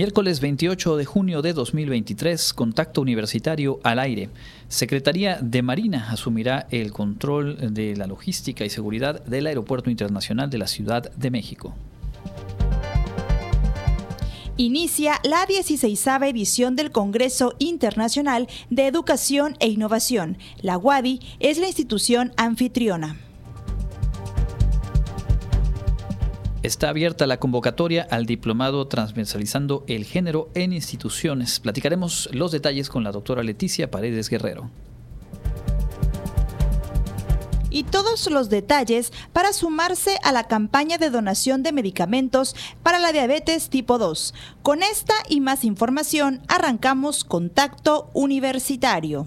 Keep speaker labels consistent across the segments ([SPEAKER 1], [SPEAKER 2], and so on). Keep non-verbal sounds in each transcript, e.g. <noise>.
[SPEAKER 1] Miércoles 28 de junio de 2023, contacto universitario al aire. Secretaría de Marina asumirá el control de la logística y seguridad del Aeropuerto Internacional de la Ciudad de México.
[SPEAKER 2] Inicia la 16 edición del Congreso Internacional de Educación e Innovación. La UADI es la institución anfitriona.
[SPEAKER 1] Está abierta la convocatoria al diplomado transversalizando el género en instituciones. Platicaremos los detalles con la doctora Leticia Paredes Guerrero.
[SPEAKER 2] Y todos los detalles para sumarse a la campaña de donación de medicamentos para la diabetes tipo 2. Con esta y más información arrancamos Contacto Universitario.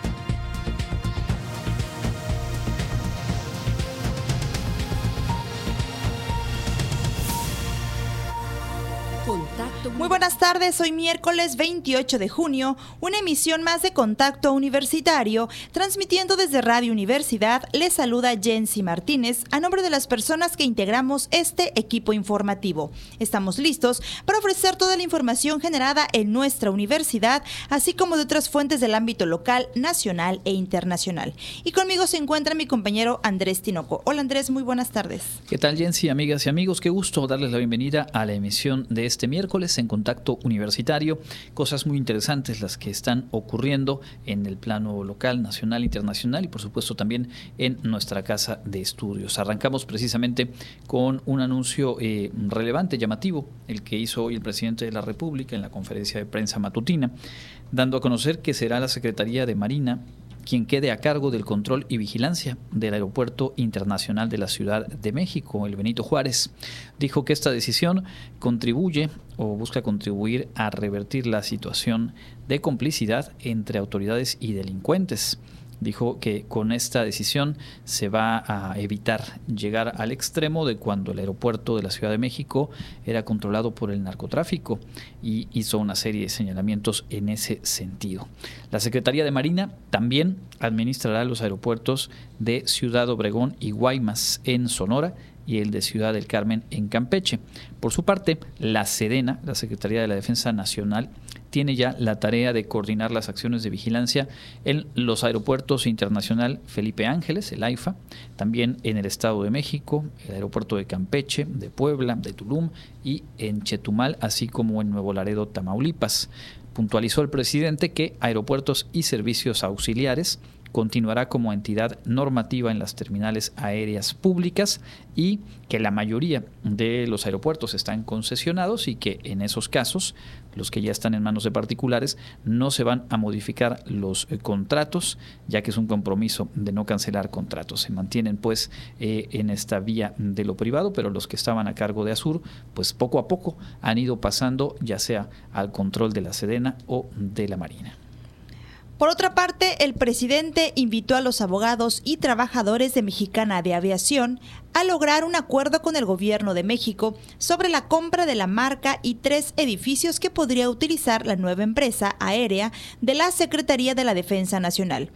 [SPEAKER 2] Tardes, hoy miércoles 28 de junio, una emisión más de Contacto Universitario, transmitiendo desde Radio Universidad, les saluda Jensi Martínez a nombre de las personas que integramos este equipo informativo. Estamos listos para ofrecer toda la información generada en nuestra universidad, así como de otras fuentes del ámbito local, nacional e internacional. Y conmigo se encuentra mi compañero Andrés Tinoco. Hola Andrés, muy buenas tardes.
[SPEAKER 1] ¿Qué tal Jensi, amigas y amigos? Qué gusto darles la bienvenida a la emisión de este miércoles en contacto universitario. Cosas muy interesantes las que están ocurriendo en el plano local, nacional, internacional y por supuesto también en nuestra casa de estudios. Arrancamos precisamente con un anuncio eh, relevante, llamativo, el que hizo hoy el presidente de la República en la conferencia de prensa matutina, dando a conocer que será la Secretaría de Marina quien quede a cargo del control y vigilancia del Aeropuerto Internacional de la Ciudad de México, el Benito Juárez. Dijo que esta decisión contribuye o busca contribuir a revertir la situación de complicidad entre autoridades y delincuentes dijo que con esta decisión se va a evitar llegar al extremo de cuando el aeropuerto de la Ciudad de México era controlado por el narcotráfico y hizo una serie de señalamientos en ese sentido. La Secretaría de Marina también administrará los aeropuertos de Ciudad Obregón y Guaymas en Sonora y el de Ciudad del Carmen en Campeche. Por su parte, la Sedena, la Secretaría de la Defensa Nacional, tiene ya la tarea de coordinar las acciones de vigilancia en los aeropuertos internacional Felipe Ángeles, el AIFA, también en el Estado de México, el aeropuerto de Campeche, de Puebla, de Tulum y en Chetumal, así como en Nuevo Laredo, Tamaulipas. Puntualizó el presidente que aeropuertos y servicios auxiliares continuará como entidad normativa en las terminales aéreas públicas y que la mayoría de los aeropuertos están concesionados y que en esos casos, los que ya están en manos de particulares, no se van a modificar los eh, contratos, ya que es un compromiso de no cancelar contratos. Se mantienen pues eh, en esta vía de lo privado, pero los que estaban a cargo de Azur, pues poco a poco han ido pasando ya sea al control de la Sedena o de la Marina.
[SPEAKER 2] Por otra parte, el presidente invitó a los abogados y trabajadores de Mexicana de Aviación a lograr un acuerdo con el gobierno de México sobre la compra de la marca y tres edificios que podría utilizar la nueva empresa aérea de la Secretaría de la Defensa Nacional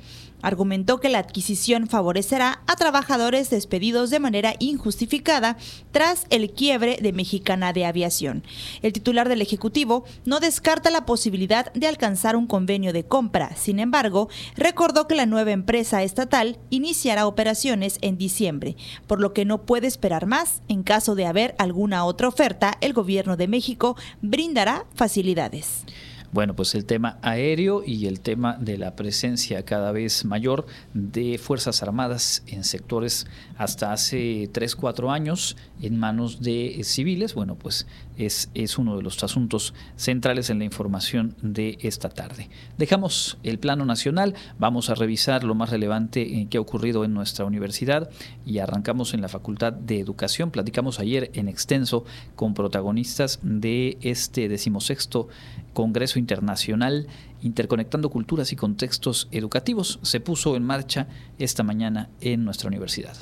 [SPEAKER 2] argumentó que la adquisición favorecerá a trabajadores despedidos de manera injustificada tras el quiebre de Mexicana de Aviación. El titular del Ejecutivo no descarta la posibilidad de alcanzar un convenio de compra. Sin embargo, recordó que la nueva empresa estatal iniciará operaciones en diciembre, por lo que no puede esperar más. En caso de haber alguna otra oferta, el gobierno de México brindará facilidades.
[SPEAKER 1] Bueno, pues el tema aéreo y el tema de la presencia cada vez mayor de Fuerzas Armadas en sectores hasta hace 3, 4 años en manos de civiles, bueno, pues es, es uno de los asuntos centrales en la información de esta tarde. Dejamos el plano nacional, vamos a revisar lo más relevante que ha ocurrido en nuestra universidad y arrancamos en la Facultad de Educación. Platicamos ayer en extenso con protagonistas de este decimosexto Congreso Internacional Interconectando Culturas y Contextos Educativos se puso en marcha esta mañana en nuestra universidad.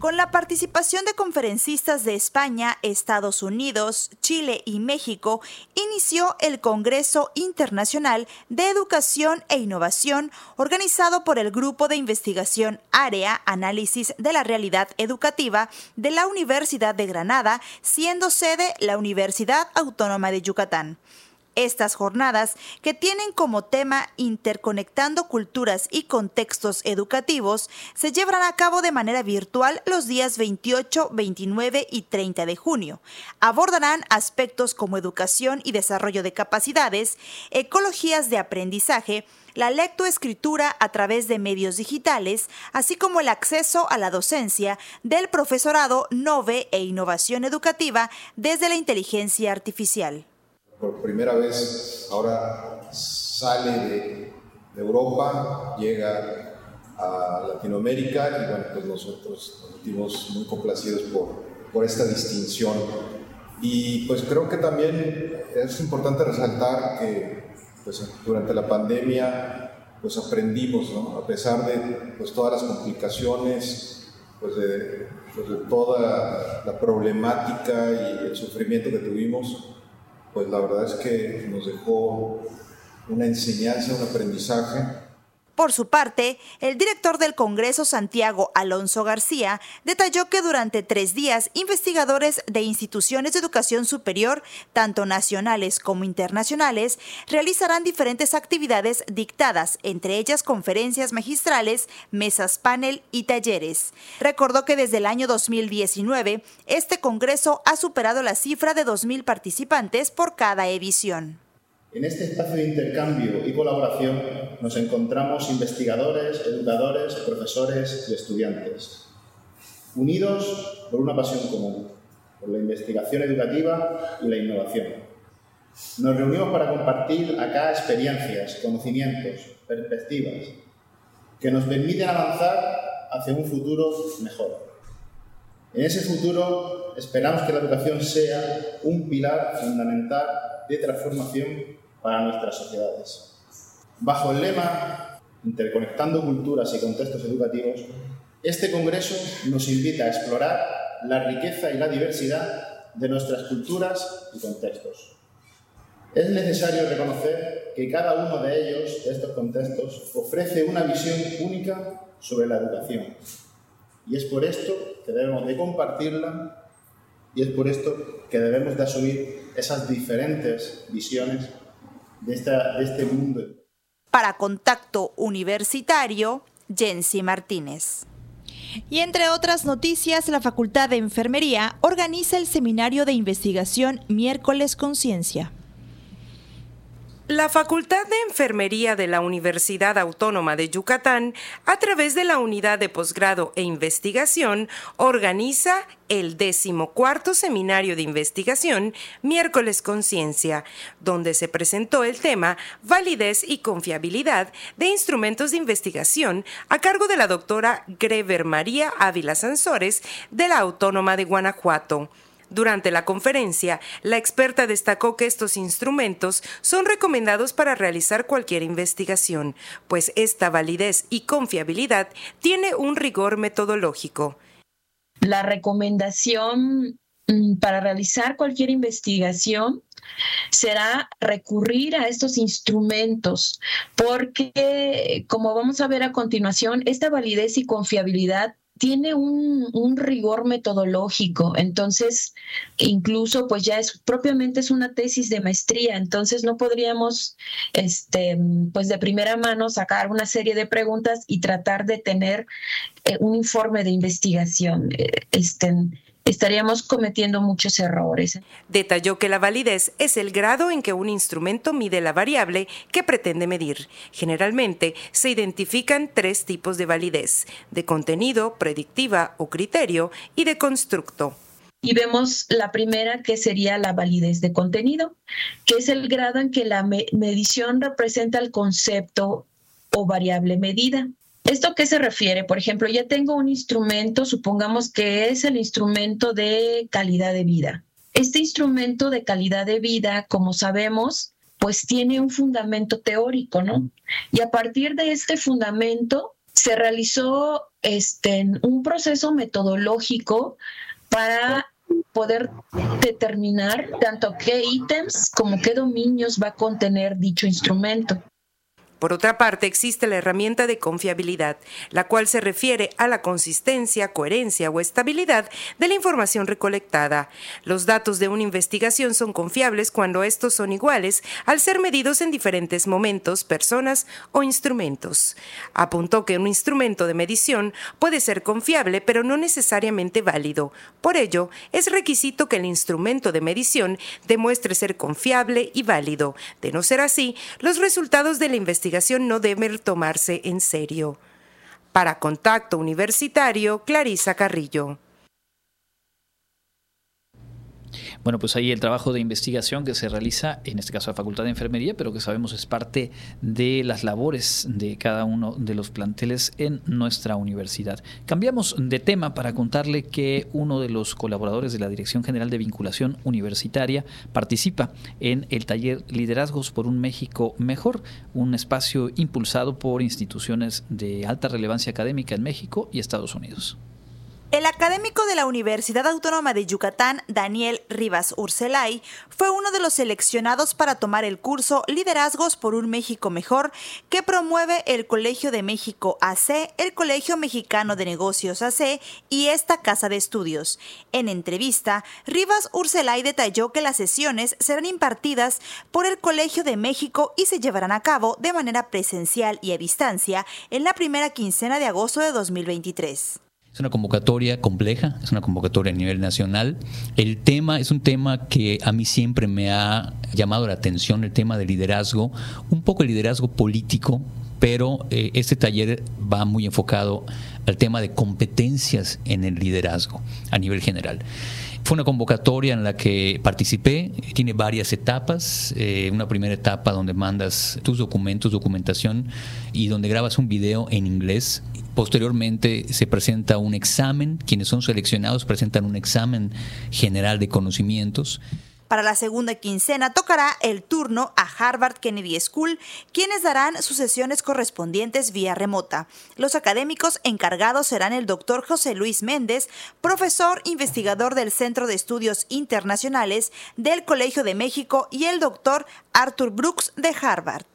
[SPEAKER 3] Con la participación de conferencistas de España, Estados Unidos, Chile y México, inició el Congreso Internacional de Educación e Innovación organizado por el Grupo de Investigación Área Análisis de la Realidad Educativa de la Universidad de Granada, siendo sede la Universidad Autónoma de Yucatán. Estas jornadas, que tienen como tema interconectando culturas y contextos educativos, se llevarán a cabo de manera virtual los días 28, 29 y 30 de junio. Abordarán aspectos como educación y desarrollo de capacidades, ecologías de aprendizaje, la lectoescritura a través de medios digitales, así como el acceso a la docencia del profesorado NOVE e innovación educativa desde la inteligencia artificial
[SPEAKER 4] por primera vez ahora sale de, Europa, llega a Latinoamérica y bueno, pues nosotros nos sentimos muy complacidos por, por esta distinción. Y pues creo que también es importante resaltar que pues, durante la pandemia pues aprendimos, ¿no? a pesar de pues, todas las complicaciones, pues de, pues de toda la problemática y el sufrimiento que tuvimos, pues la verdad es que nos dejó una enseñanza, un aprendizaje
[SPEAKER 3] por su parte, el director del Congreso, Santiago Alonso García, detalló que durante tres días, investigadores de instituciones de educación superior, tanto nacionales como internacionales, realizarán diferentes actividades dictadas, entre ellas conferencias magistrales, mesas panel y talleres. Recordó que desde el año 2019, este Congreso ha superado la cifra de 2.000 participantes por cada edición.
[SPEAKER 5] En este espacio de intercambio y colaboración nos encontramos investigadores, educadores, profesores y estudiantes, unidos por una pasión común, por la investigación educativa y la innovación. Nos reunimos para compartir acá experiencias, conocimientos, perspectivas, que nos permiten avanzar hacia un futuro mejor. En ese futuro esperamos que la educación sea un pilar fundamental de transformación para nuestras sociedades. Bajo el lema Interconectando culturas y contextos educativos, este Congreso nos invita a explorar la riqueza y la diversidad de nuestras culturas y contextos. Es necesario reconocer que cada uno de ellos, de estos contextos, ofrece una visión única sobre la educación. Y es por esto que debemos de compartirla y es por esto que debemos de asumir esas diferentes visiones de, este mundo.
[SPEAKER 3] Para Contacto Universitario, Jensi Martínez. Y entre otras noticias, la Facultad de Enfermería organiza el seminario de investigación Miércoles Conciencia.
[SPEAKER 6] La Facultad de Enfermería de la Universidad Autónoma de Yucatán, a través de la Unidad de Posgrado e Investigación, organiza el decimocuarto Seminario de Investigación Miércoles Conciencia, donde se presentó el tema Validez y confiabilidad de instrumentos de investigación a cargo de la doctora Grever María Ávila Sansores de la Autónoma de Guanajuato. Durante la conferencia, la experta destacó que estos instrumentos son recomendados para realizar cualquier investigación, pues esta validez y confiabilidad tiene un rigor metodológico.
[SPEAKER 7] La recomendación mm, para realizar cualquier investigación será recurrir a estos instrumentos, porque como vamos a ver a continuación, esta validez y confiabilidad tiene un, rigor metodológico, entonces incluso pues ya es propiamente es una tesis de maestría, entonces no podríamos este pues de primera mano sacar una serie de preguntas y tratar de tener eh, un informe de investigación. Eh, este, estaríamos cometiendo muchos errores.
[SPEAKER 6] Detalló que la validez es el grado en que un instrumento mide la variable que pretende medir. Generalmente se identifican tres tipos de validez, de contenido, predictiva o criterio y de constructo.
[SPEAKER 7] Y vemos la primera que sería la validez de contenido, que es el grado en que la medición representa el concepto o variable medida. ¿Esto qué se refiere? Por ejemplo, ya tengo un instrumento, supongamos que es el instrumento de calidad de vida. Este instrumento de calidad de vida, como sabemos, pues tiene un fundamento teórico, ¿no? Y a partir de este fundamento se realizó este, un proceso metodológico para poder determinar tanto qué ítems como qué dominios va a contener dicho instrumento.
[SPEAKER 6] Por otra parte, existe la herramienta de confiabilidad, la cual se refiere a la consistencia, coherencia o estabilidad de la información recolectada. Los datos de una investigación son confiables cuando estos son iguales al ser medidos en diferentes momentos, personas o instrumentos. Apuntó que un instrumento de medición puede ser confiable, pero no necesariamente válido. Por ello, es requisito que el instrumento de medición demuestre ser confiable y válido. De no ser así, los resultados de la investigación no debe tomarse en serio. Para Contacto Universitario, Clarisa Carrillo.
[SPEAKER 1] Bueno, pues ahí el trabajo de investigación que se realiza, en este caso la Facultad de Enfermería, pero que sabemos es parte de las labores de cada uno de los planteles en nuestra universidad. Cambiamos de tema para contarle que uno de los colaboradores de la Dirección General de Vinculación Universitaria participa en el taller Liderazgos por un México Mejor, un espacio impulsado por instituciones de alta relevancia académica en México y Estados Unidos.
[SPEAKER 3] El académico de la Universidad Autónoma de Yucatán, Daniel Rivas Urselay, fue uno de los seleccionados para tomar el curso Liderazgos por un México Mejor que promueve el Colegio de México AC, el Colegio Mexicano de Negocios AC y esta casa de estudios. En entrevista, Rivas Urselay detalló que las sesiones serán impartidas por el Colegio de México y se llevarán a cabo de manera presencial y a distancia en la primera quincena de agosto de 2023.
[SPEAKER 8] Es una convocatoria compleja, es una convocatoria a nivel nacional. El tema es un tema que a mí siempre me ha llamado la atención, el tema del liderazgo, un poco el liderazgo político, pero eh, este taller va muy enfocado al tema de competencias en el liderazgo a nivel general. Fue una convocatoria en la que participé, tiene varias etapas. Eh, una primera etapa donde mandas tus documentos, documentación y donde grabas un video en inglés. Posteriormente se presenta un examen, quienes son seleccionados presentan un examen general de conocimientos.
[SPEAKER 3] Para la segunda quincena tocará el turno a Harvard Kennedy School, quienes darán sus sesiones correspondientes vía remota. Los académicos encargados serán el doctor José Luis Méndez, profesor investigador del Centro de Estudios Internacionales del Colegio de México, y el doctor Arthur Brooks de Harvard.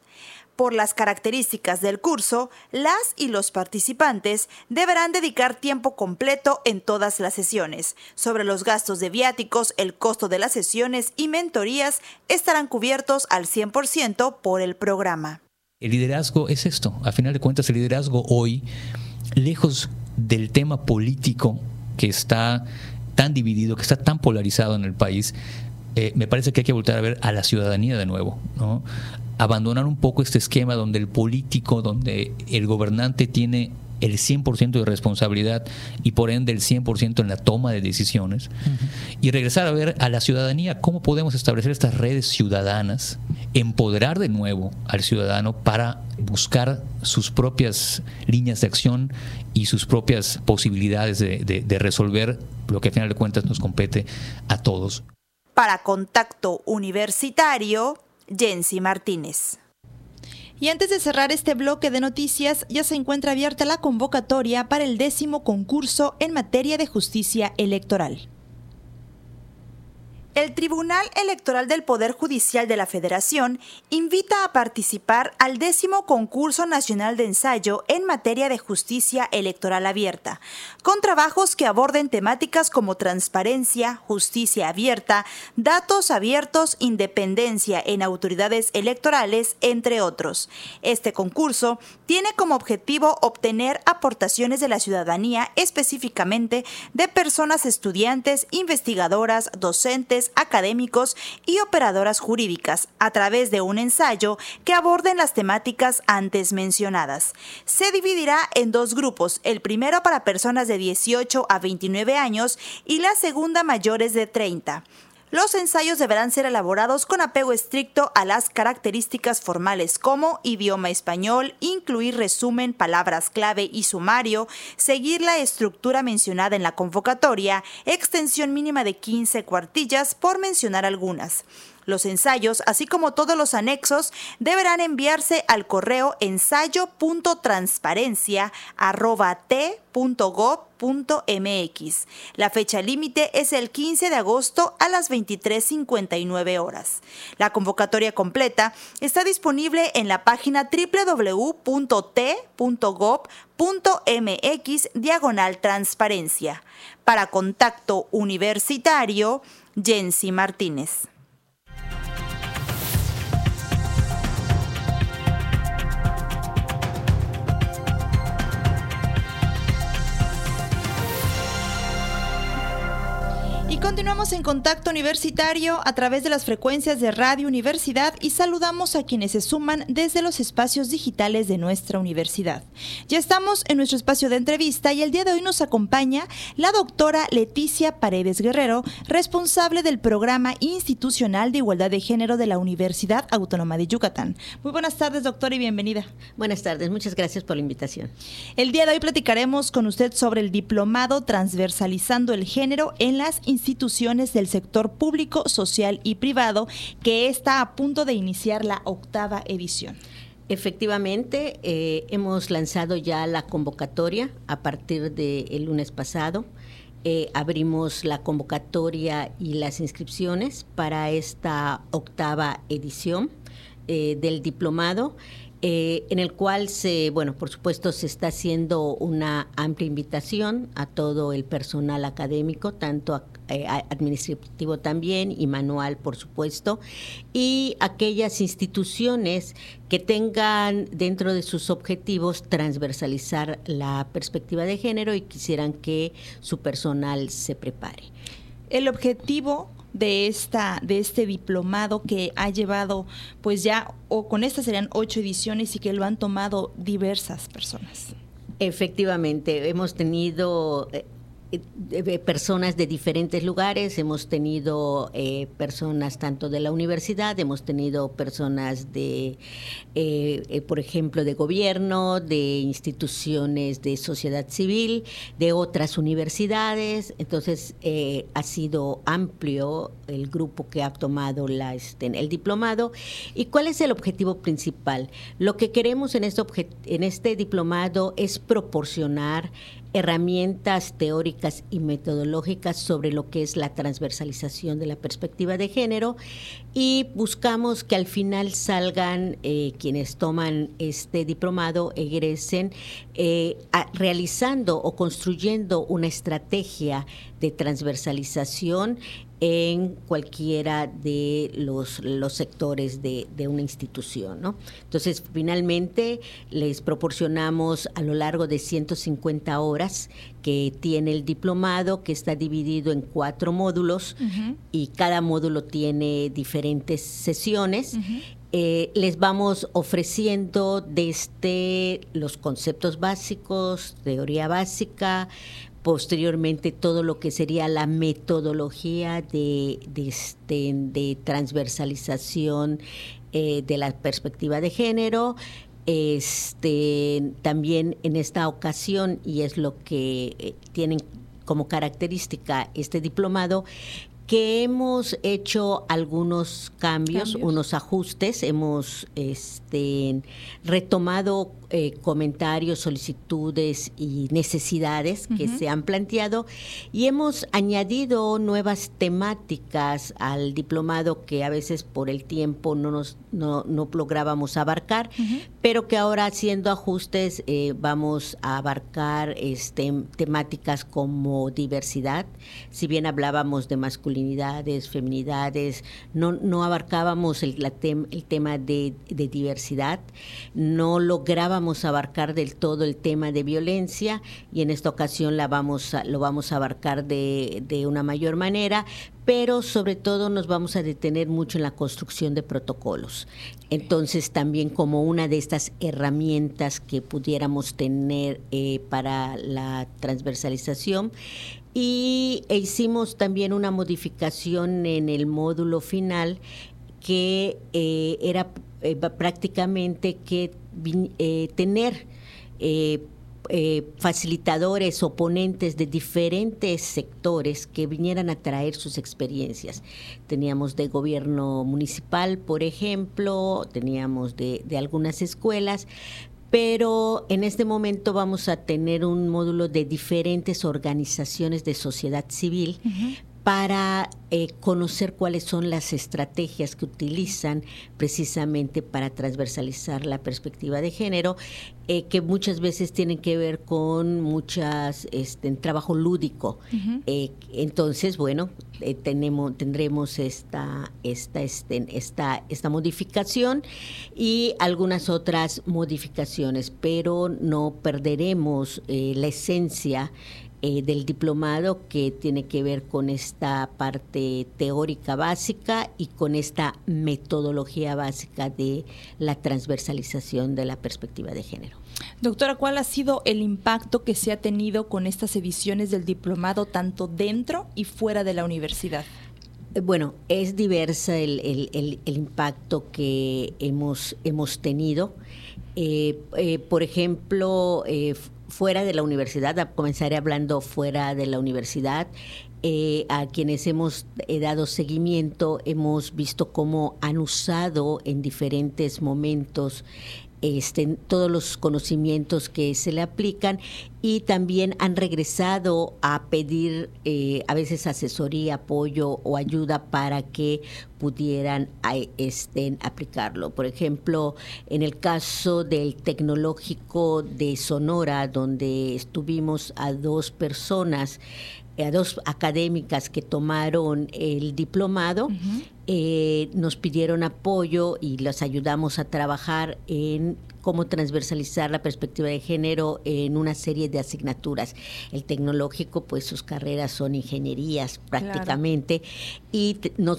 [SPEAKER 3] Por las características del curso, las y los participantes deberán dedicar tiempo completo en todas las sesiones. Sobre los gastos de viáticos, el costo de las sesiones y mentorías estarán cubiertos al 100% por el programa.
[SPEAKER 8] El liderazgo es esto. A final de cuentas, el liderazgo hoy, lejos del tema político que está tan dividido, que está tan polarizado en el país, eh, me parece que hay que volver a ver a la ciudadanía de nuevo, ¿no? Abandonar un poco este esquema donde el político, donde el gobernante tiene el 100% de responsabilidad y por ende el 100% en la toma de decisiones y regresar a ver a la ciudadanía cómo podemos establecer estas redes ciudadanas, empoderar de nuevo al ciudadano para buscar sus propias líneas de acción y sus propias posibilidades de, de resolver lo que a final de cuentas nos compete a todos.
[SPEAKER 3] Para Contacto Universitario, Jensi Martínez. Y antes de cerrar este bloque de noticias, ya se encuentra abierta la convocatoria para el décimo concurso en materia de justicia electoral. El Tribunal Electoral del Poder Judicial de la Federación invita a participar al décimo concurso nacional de ensayo en materia de justicia electoral abierta, con trabajos que aborden temáticas como transparencia, justicia abierta, datos abiertos, independencia en autoridades electorales, entre otros. Este concurso tiene como objetivo obtener aportaciones de la ciudadanía, específicamente de personas estudiantes, investigadoras, docentes, académicos y operadoras jurídicas a través de un ensayo que aborden las temáticas antes mencionadas. Se dividirá en dos grupos, el primero para personas de 18 a 29 años y la segunda mayores de 30. Los ensayos deberán ser elaborados con apego estricto a las características formales como idioma español, incluir resumen, palabras clave y sumario, seguir la estructura mencionada en la convocatoria, extensión mínima de 15 cuartillas por mencionar algunas.
[SPEAKER 2] Los ensayos, así como todos los anexos, deberán enviarse al correo ensayo.transparencia.t.gov.mx. La fecha límite es el 15 de agosto a las 23.59 horas. La convocatoria completa está disponible en la página www.t.gov.mx diagonal transparencia. Para contacto universitario, Jensi Martínez. Continuamos en contacto universitario a través de las frecuencias de Radio Universidad y saludamos a quienes se suman desde los espacios digitales de nuestra universidad. Ya estamos en nuestro espacio de entrevista y el día de hoy nos acompaña la doctora Leticia Paredes Guerrero, responsable del programa institucional de igualdad de género de la Universidad Autónoma de Yucatán. Muy buenas tardes, doctora, y bienvenida.
[SPEAKER 9] Buenas tardes, muchas gracias por la invitación.
[SPEAKER 2] El día de hoy platicaremos con usted sobre el diplomado transversalizando el género en las instituciones instituciones del sector público, social y privado, que está a punto de iniciar la octava edición.
[SPEAKER 9] Efectivamente, eh, hemos lanzado ya la convocatoria a partir del lunes pasado. Eh, abrimos la convocatoria y las inscripciones para esta octava edición eh, del diplomado. en el cual se, bueno, por supuesto se está haciendo una amplia invitación a todo el personal académico, tanto a, eh, administrativo también y manual, por supuesto, y aquellas instituciones que tengan dentro de sus objetivos transversalizar la perspectiva de género y quisieran que su personal se prepare.
[SPEAKER 2] El objetivo de esta de este diplomado que ha llevado pues ya o con estas serían ocho ediciones y que lo han tomado diversas personas
[SPEAKER 9] efectivamente hemos tenido eh, personas de diferentes lugares, hemos tenido eh, personas tanto de la universidad, hemos tenido personas de, eh, por ejemplo, de gobierno, de instituciones de sociedad civil, de otras universidades, entonces ha sido amplio el grupo que ha tomado la, este, el diplomado. ¿Y cuál es el objetivo principal? Lo que queremos en este, en este diplomado es proporcionar herramientas teóricas y metodológicas sobre lo que es la transversalización de la perspectiva de género y buscamos que al final salgan eh, quienes toman este diplomado, egresen eh, realizando o construyendo una estrategia de transversalización en cualquiera de los, los sectores de, una institución. ¿no? Entonces, finalmente, les proporcionamos a lo largo de 150 horas que tiene el diplomado, que está dividido en cuatro módulos y cada módulo tiene diferentes sesiones. Eh, les vamos ofreciendo desde los conceptos básicos, teoría básica, posteriormente todo lo que sería la metodología de, este, transversalización eh, de la perspectiva de género. Este, también en esta ocasión, y es lo que eh, tienen como característica este diplomado, que hemos hecho algunos cambios, unos ajustes, hemos este, retomado eh, comentarios, solicitudes y necesidades que se han planteado. Y hemos añadido nuevas temáticas al diplomado que a veces por el tiempo no nos no, no lográbamos abarcar, pero que ahora haciendo ajustes eh, vamos a abarcar este, temáticas como diversidad, si bien hablábamos de feminidades, no, no abarcábamos el, tema de, diversidad, no lográbamos abarcar del todo el tema de violencia y en esta ocasión la vamos lo vamos a abarcar de, de una mayor manera, pero sobre todo nos vamos a detener mucho en la construcción de protocolos. Entonces, también como una de estas herramientas que pudiéramos tener eh, para la transversalización. Y hicimos también una modificación en el módulo final que eh, era eh, prácticamente que eh, tener facilitadores o ponentes de diferentes sectores que vinieran a traer sus experiencias. Teníamos de gobierno municipal, por ejemplo, teníamos de, algunas escuelas, pero en este momento vamos a tener un módulo de diferentes organizaciones de sociedad civil para eh, conocer cuáles son las estrategias que utilizan precisamente para transversalizar la perspectiva de género, eh, que muchas veces tienen que ver con muchas este, trabajo lúdico. Eh, entonces, bueno, tenemos, tendremos esta, esta, este, esta, esta modificación y algunas otras modificaciones, pero no perderemos la esencia eh, del diplomado que tiene que ver con esta parte teórica básica y con esta metodología básica de la transversalización de la perspectiva de género.
[SPEAKER 2] Doctora, ¿cuál ha sido el impacto que se ha tenido con estas ediciones del diplomado tanto dentro y fuera de la universidad?
[SPEAKER 9] Eh, bueno, es diversa el, impacto que hemos, hemos tenido. Eh, por ejemplo, fuera de la universidad, comenzaré hablando fuera de la universidad, eh, a quienes hemos eh, dado seguimiento, hemos visto cómo han usado en diferentes momentos este, todos los conocimientos que se le aplican y también han regresado a pedir eh, a veces asesoría, apoyo o ayuda para que pudieran estén aplicarlo. Por ejemplo, en el caso del tecnológico de Sonora, donde estuvimos a dos personas a dos académicas que tomaron el diplomado, eh, nos pidieron apoyo y las ayudamos a trabajar en cómo transversalizar la perspectiva de género en una serie de asignaturas. El tecnológico, pues sus carreras son ingenierías prácticamente y no,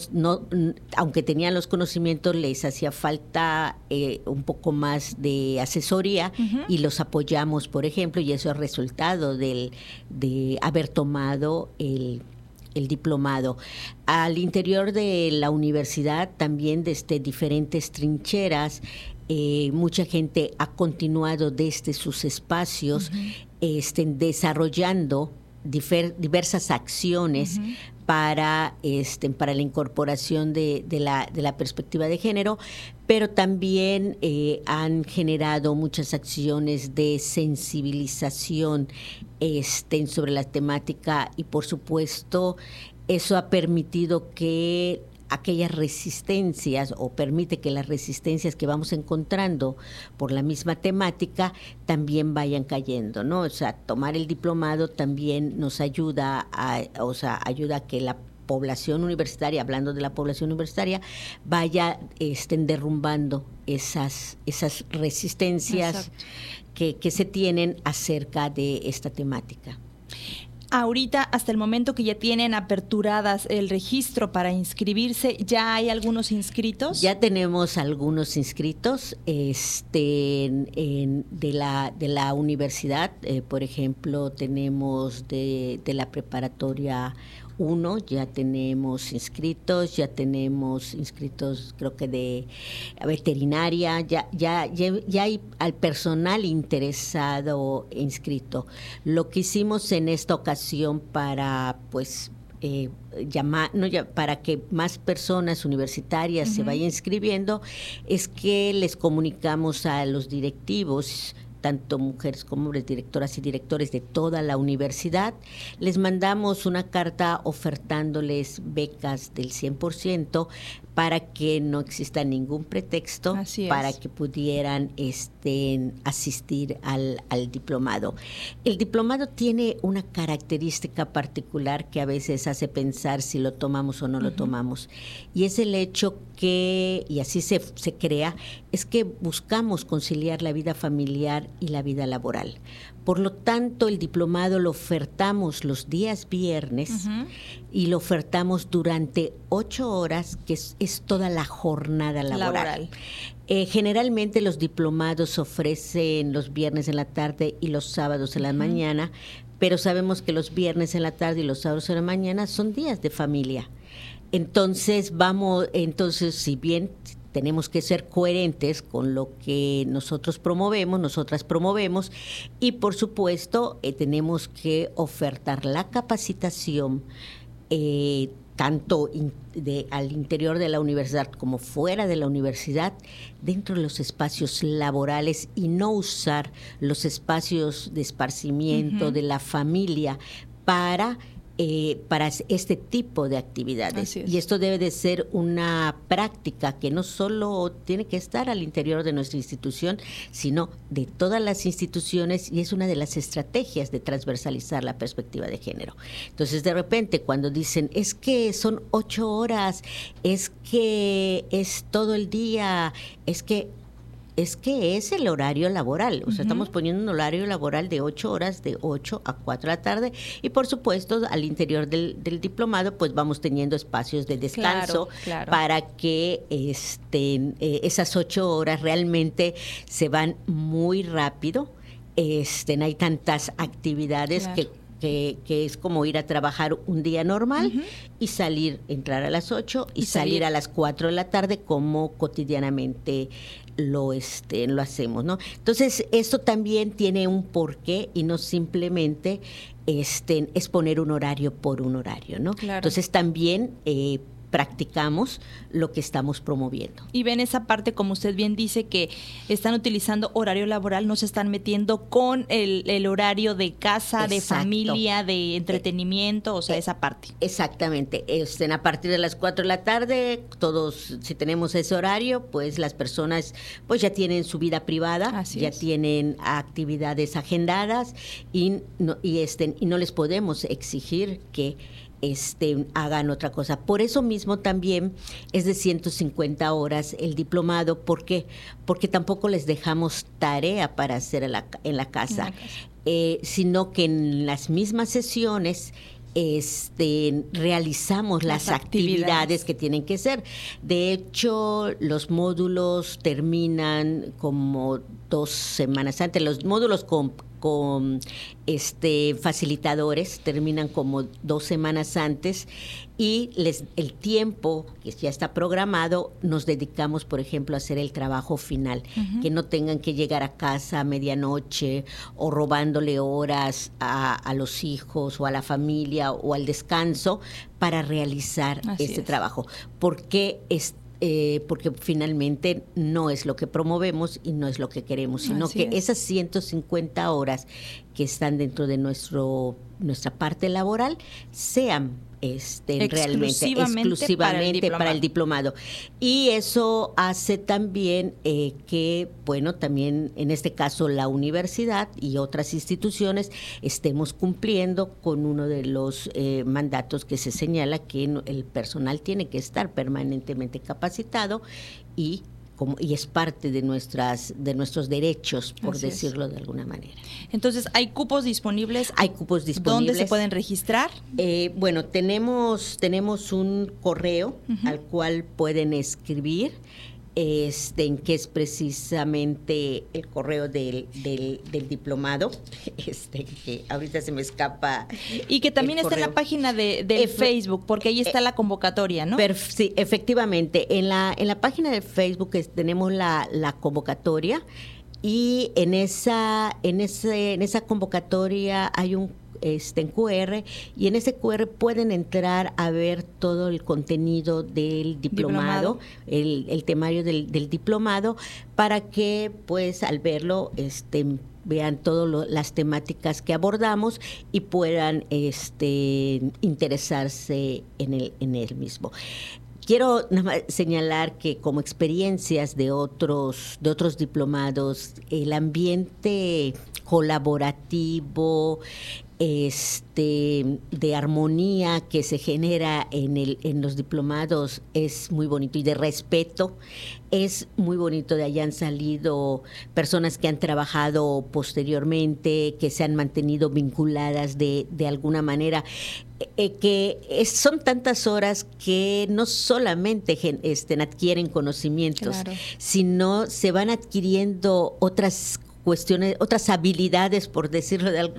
[SPEAKER 9] aunque tenían los conocimientos, les hacía falta eh, un poco más de asesoría y los apoyamos, por ejemplo, y eso es resultado del, de haber tomado el el diplomado. Al interior de la universidad también desde diferentes trincheras eh, mucha gente ha continuado desde sus espacios estén desarrollando diversas acciones para, este, para la incorporación de, la, de, la, perspectiva de género, pero también eh, han generado muchas acciones de sensibilización este, sobre la temática y por supuesto eso ha permitido que aquellas resistencias o permite que las resistencias que vamos encontrando por la misma temática también vayan cayendo, ¿no? O sea, tomar el diplomado también nos ayuda a, o sea, ayuda a que la población universitaria, hablando de la población universitaria, vaya estén derrumbando esas, esas resistencias que, que se tienen acerca de esta temática.
[SPEAKER 2] Ahorita, hasta el momento que ya tienen aperturadas el registro para inscribirse, ¿ya hay algunos inscritos?
[SPEAKER 9] Ya tenemos algunos inscritos este, de, la, de la universidad. Eh, por ejemplo, tenemos de, de la preparatoria uno, ya tenemos inscritos, ya tenemos inscritos creo que de veterinaria, ya, ya, ya, hay al personal interesado inscrito. Lo que hicimos en esta ocasión para pues eh, llamar, no, para que más personas universitarias se vayan inscribiendo, es que les comunicamos a los directivos tanto mujeres como hombres, directoras y directores de toda la universidad. Les mandamos una carta ofertándoles becas del 100% para que no exista ningún pretexto para que pudieran este, asistir al, diplomado. El diplomado tiene una característica particular que a veces hace pensar si lo tomamos o no lo tomamos, y es el hecho que, y así se, se crea, es que buscamos conciliar la vida familiar y la vida laboral. Por lo tanto, el diplomado lo ofertamos los días viernes y lo ofertamos durante ocho horas, que es, toda la jornada laboral. Eh, generalmente los diplomados ofrecen los viernes en la tarde y los sábados en la mañana, pero sabemos que los viernes en la tarde y los sábados en la mañana son días de familia. Entonces vamos, entonces si bien tenemos que ser coherentes con lo que nosotros promovemos, nosotras promovemos, y por supuesto eh, tenemos que ofertar la capacitación eh, tanto de, al interior de la universidad como fuera de la universidad, dentro de los espacios laborales y no usar los espacios de esparcimiento de la familia para eh, para este tipo de actividades. Y esto debe de ser una práctica que no solo tiene que estar al interior de nuestra institución, sino de todas las instituciones y es una de las estrategias de transversalizar la perspectiva de género. Entonces, de repente, cuando dicen, es que son ocho horas, es que es todo el día, es que es que es el horario laboral. O sea, estamos poniendo un horario laboral de ocho horas, de 8 a 4 de la tarde. Y por supuesto, al interior del, diplomado, pues vamos teniendo espacios de descanso para que este, esas ocho horas realmente se van muy rápido. Este, hay tantas actividades que que, es como ir a trabajar un día normal y salir, entrar a las 8 y, salir. a las 4 de la tarde como cotidianamente lo, este, lo hacemos, ¿no? Entonces, esto también tiene un porqué y no simplemente este, es poner un horario por un horario, ¿no? Entonces, también eh, practicamos lo que estamos promoviendo.
[SPEAKER 2] Y ven esa parte, como usted bien dice, que están utilizando horario laboral, no se están metiendo con el, horario de casa, de familia, de entretenimiento, o sea, eh, esa parte.
[SPEAKER 9] Exactamente. Estén a partir de las 4 de la tarde, todos, si tenemos ese horario, pues las personas pues ya tienen su vida privada, ya tienen actividades agendadas y no, y, estén, y no les podemos exigir que este, hagan otra cosa. Por eso mismo también es de 150 horas el diplomado. ¿Por qué? Porque tampoco les dejamos tarea para hacer en la, casa, eh, sino que en las mismas sesiones este, realizamos las, actividades. que tienen que ser. De hecho, los módulos terminan como dos semanas antes. Los módulos con con este facilitadores, terminan como dos semanas antes y les, el tiempo que ya está programado nos dedicamos, por ejemplo, a hacer el trabajo final, que no tengan que llegar a casa a medianoche o robándole horas a, los hijos o a la familia o al descanso para realizar este trabajo, porque este eh, porque finalmente no es lo que promovemos y no es lo que queremos, sino que esas 150 horas que están dentro de nuestro nuestra parte laboral sean este, realmente exclusivamente para el, diplomado. Y eso hace también eh, que, bueno, también en este caso la universidad y otras instituciones estemos cumpliendo con uno de los eh, mandatos que se señala que el personal tiene que estar permanentemente capacitado y y es parte de nuestras de nuestros derechos, por decirlo de alguna manera.
[SPEAKER 2] Entonces, ¿hay cupos disponibles?
[SPEAKER 9] Hay cupos disponibles.
[SPEAKER 2] ¿Dónde se pueden registrar?
[SPEAKER 9] Eh, bueno, tenemos, tenemos un correo al cual pueden escribir este, en que es precisamente el correo del, del, diplomado, <laughs> este, que ahorita se me escapa.
[SPEAKER 2] Y que también está en la página de, Facebook, porque ahí está la convocatoria, ¿no?
[SPEAKER 9] sí, efectivamente. En la, en la página de Facebook tenemos la, la convocatoria y en esa, en, ese, en esa convocatoria hay un este, en QR y en ese QR pueden entrar a ver todo el contenido del diplomado, El, temario del, diplomado, para que pues al verlo este, vean todas las temáticas que abordamos y puedan este, interesarse en el, en el mismo. Quiero señalar que como experiencias de otros, de otros diplomados, el ambiente colaborativo, este, de armonía que se genera en, el, en los diplomados es muy bonito y de respeto. Es muy bonito de han salido personas que han trabajado posteriormente, que se han mantenido vinculadas de, de alguna manera. Eh, que son tantas horas que no solamente este, adquieren conocimientos, sino se van adquiriendo otras cuestiones, otras habilidades, por decirlo de,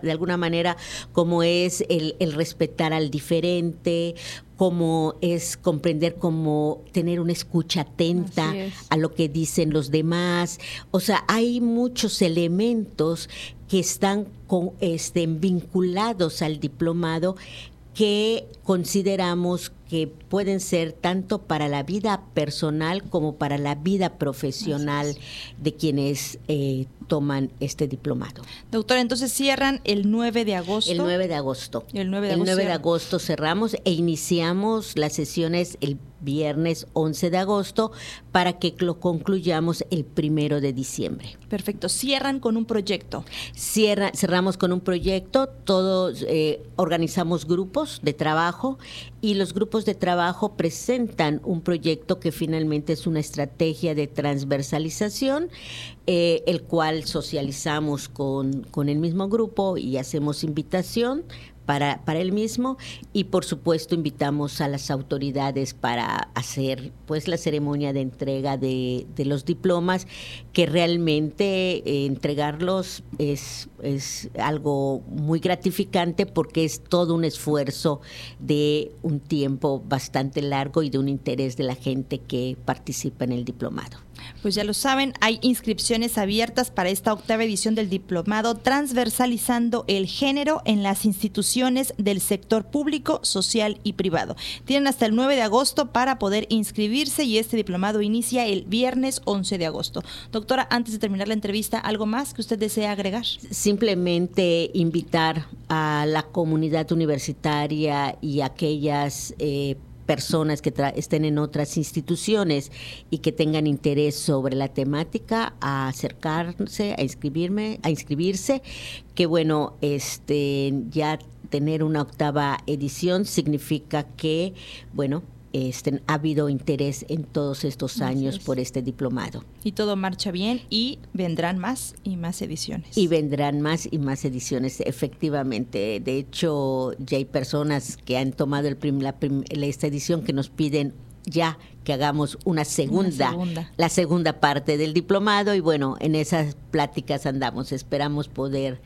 [SPEAKER 9] de alguna manera, como es el, el respetar al diferente, como es comprender cómo tener una escucha atenta a lo que dicen los demás. O sea, hay muchos elementos que están con, este, vinculados al diplomado que consideramos que pueden ser tanto para la vida personal como para la vida profesional de quienes eh, toman este diplomado.
[SPEAKER 2] Doctora, entonces cierran el 9 de agosto.
[SPEAKER 9] El 9 de agosto.
[SPEAKER 2] El 9 de,
[SPEAKER 9] el
[SPEAKER 2] agosto,
[SPEAKER 9] 9 de agosto cerramos e iniciamos las sesiones el viernes 11 de agosto para que lo concluyamos el primero de diciembre.
[SPEAKER 2] Perfecto. Cierran con un proyecto.
[SPEAKER 9] Cierra, cerramos con un proyecto. Todos eh, organizamos grupos de trabajo y los grupos de trabajo presentan un proyecto que finalmente es una estrategia de transversalización, eh, el cual socializamos con, con el mismo grupo y hacemos invitación para, para él mismo y por supuesto invitamos a las autoridades para hacer pues la ceremonia de entrega de, los diplomas que realmente eh, entregarlos es, es algo muy gratificante porque es todo un esfuerzo de un tiempo bastante largo y de un interés de la gente que participa en el diplomado.
[SPEAKER 2] Pues ya lo saben, hay inscripciones abiertas para esta octava edición del diplomado transversalizando el género en las instituciones del sector público, social y privado. Tienen hasta el 9 de agosto para poder inscribirse y este diplomado inicia el viernes 11 de agosto. Doctora, antes de terminar la entrevista, ¿algo más que usted desea agregar?
[SPEAKER 9] Simplemente invitar a la comunidad universitaria y aquellas eh, personas que estén en otras instituciones y que tengan interés sobre la temática a acercarse, a inscribirme, a inscribirse, que bueno, este ya tener una octava edición significa que, bueno, este, ha habido interés en todos estos años por este diplomado.
[SPEAKER 2] Y todo marcha bien y vendrán más y más ediciones.
[SPEAKER 9] Y vendrán más y más ediciones, efectivamente. De hecho, ya hay personas que han tomado el la, esta edición que nos piden ya que hagamos una segunda, la segunda parte del diplomado y bueno, en esas pláticas andamos, esperamos poder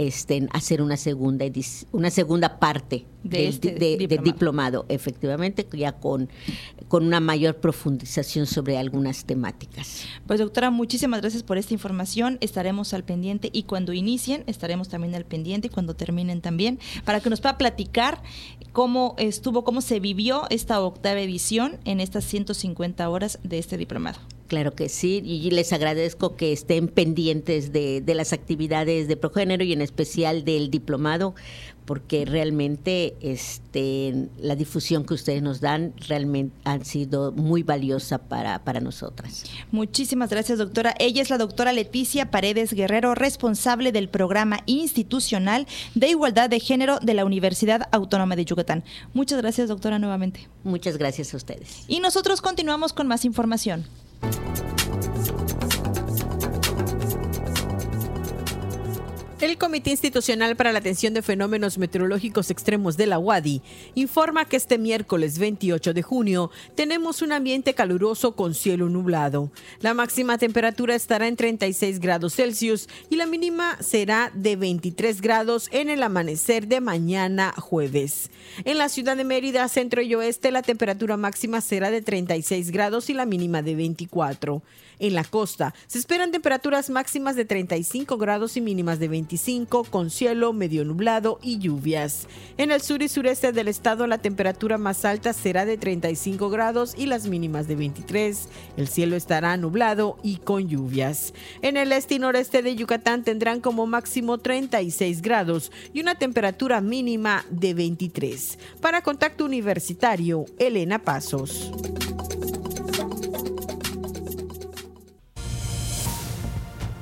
[SPEAKER 9] este, hacer una segunda una segunda parte de este del, diplomado. efectivamente, ya con, con una mayor profundización sobre algunas temáticas.
[SPEAKER 2] Pues doctora, muchísimas gracias por esta información. Estaremos al pendiente y cuando inicien estaremos también al pendiente y cuando terminen también, para que nos pueda platicar cómo estuvo, cómo se vivió esta octava edición en estas 150 horas de este diplomado.
[SPEAKER 9] Claro que sí, y les agradezco que estén pendientes de, de las actividades de Progénero y en especial del diplomado, porque realmente este, la difusión que ustedes nos dan realmente han sido muy valiosa para, para nosotras.
[SPEAKER 2] Muchísimas gracias, doctora. Ella es la doctora Leticia Paredes Guerrero, responsable del programa institucional de igualdad de género de la Universidad Autónoma de Yucatán. Muchas gracias, doctora, nuevamente.
[SPEAKER 9] Muchas gracias a ustedes.
[SPEAKER 2] Y nosotros continuamos con más información. すいません。
[SPEAKER 10] El Comité Institucional para la Atención de Fenómenos Meteorológicos Extremos de la UADI informa que este miércoles 28 de junio tenemos un ambiente caluroso con cielo nublado. La máxima temperatura estará en 36 grados Celsius y la mínima será de 23 grados en el amanecer de mañana jueves. En la ciudad de Mérida, centro y oeste, la temperatura máxima será de 36 grados y la mínima de 24. En la costa se esperan temperaturas máximas de 35 grados y mínimas de 25 con cielo medio nublado y lluvias. En el sur y sureste del estado la temperatura más alta será de 35 grados y las mínimas de 23. El cielo estará nublado y con lluvias. En el este y noreste de Yucatán tendrán como máximo 36 grados y una temperatura mínima de 23. Para Contacto Universitario, Elena Pasos.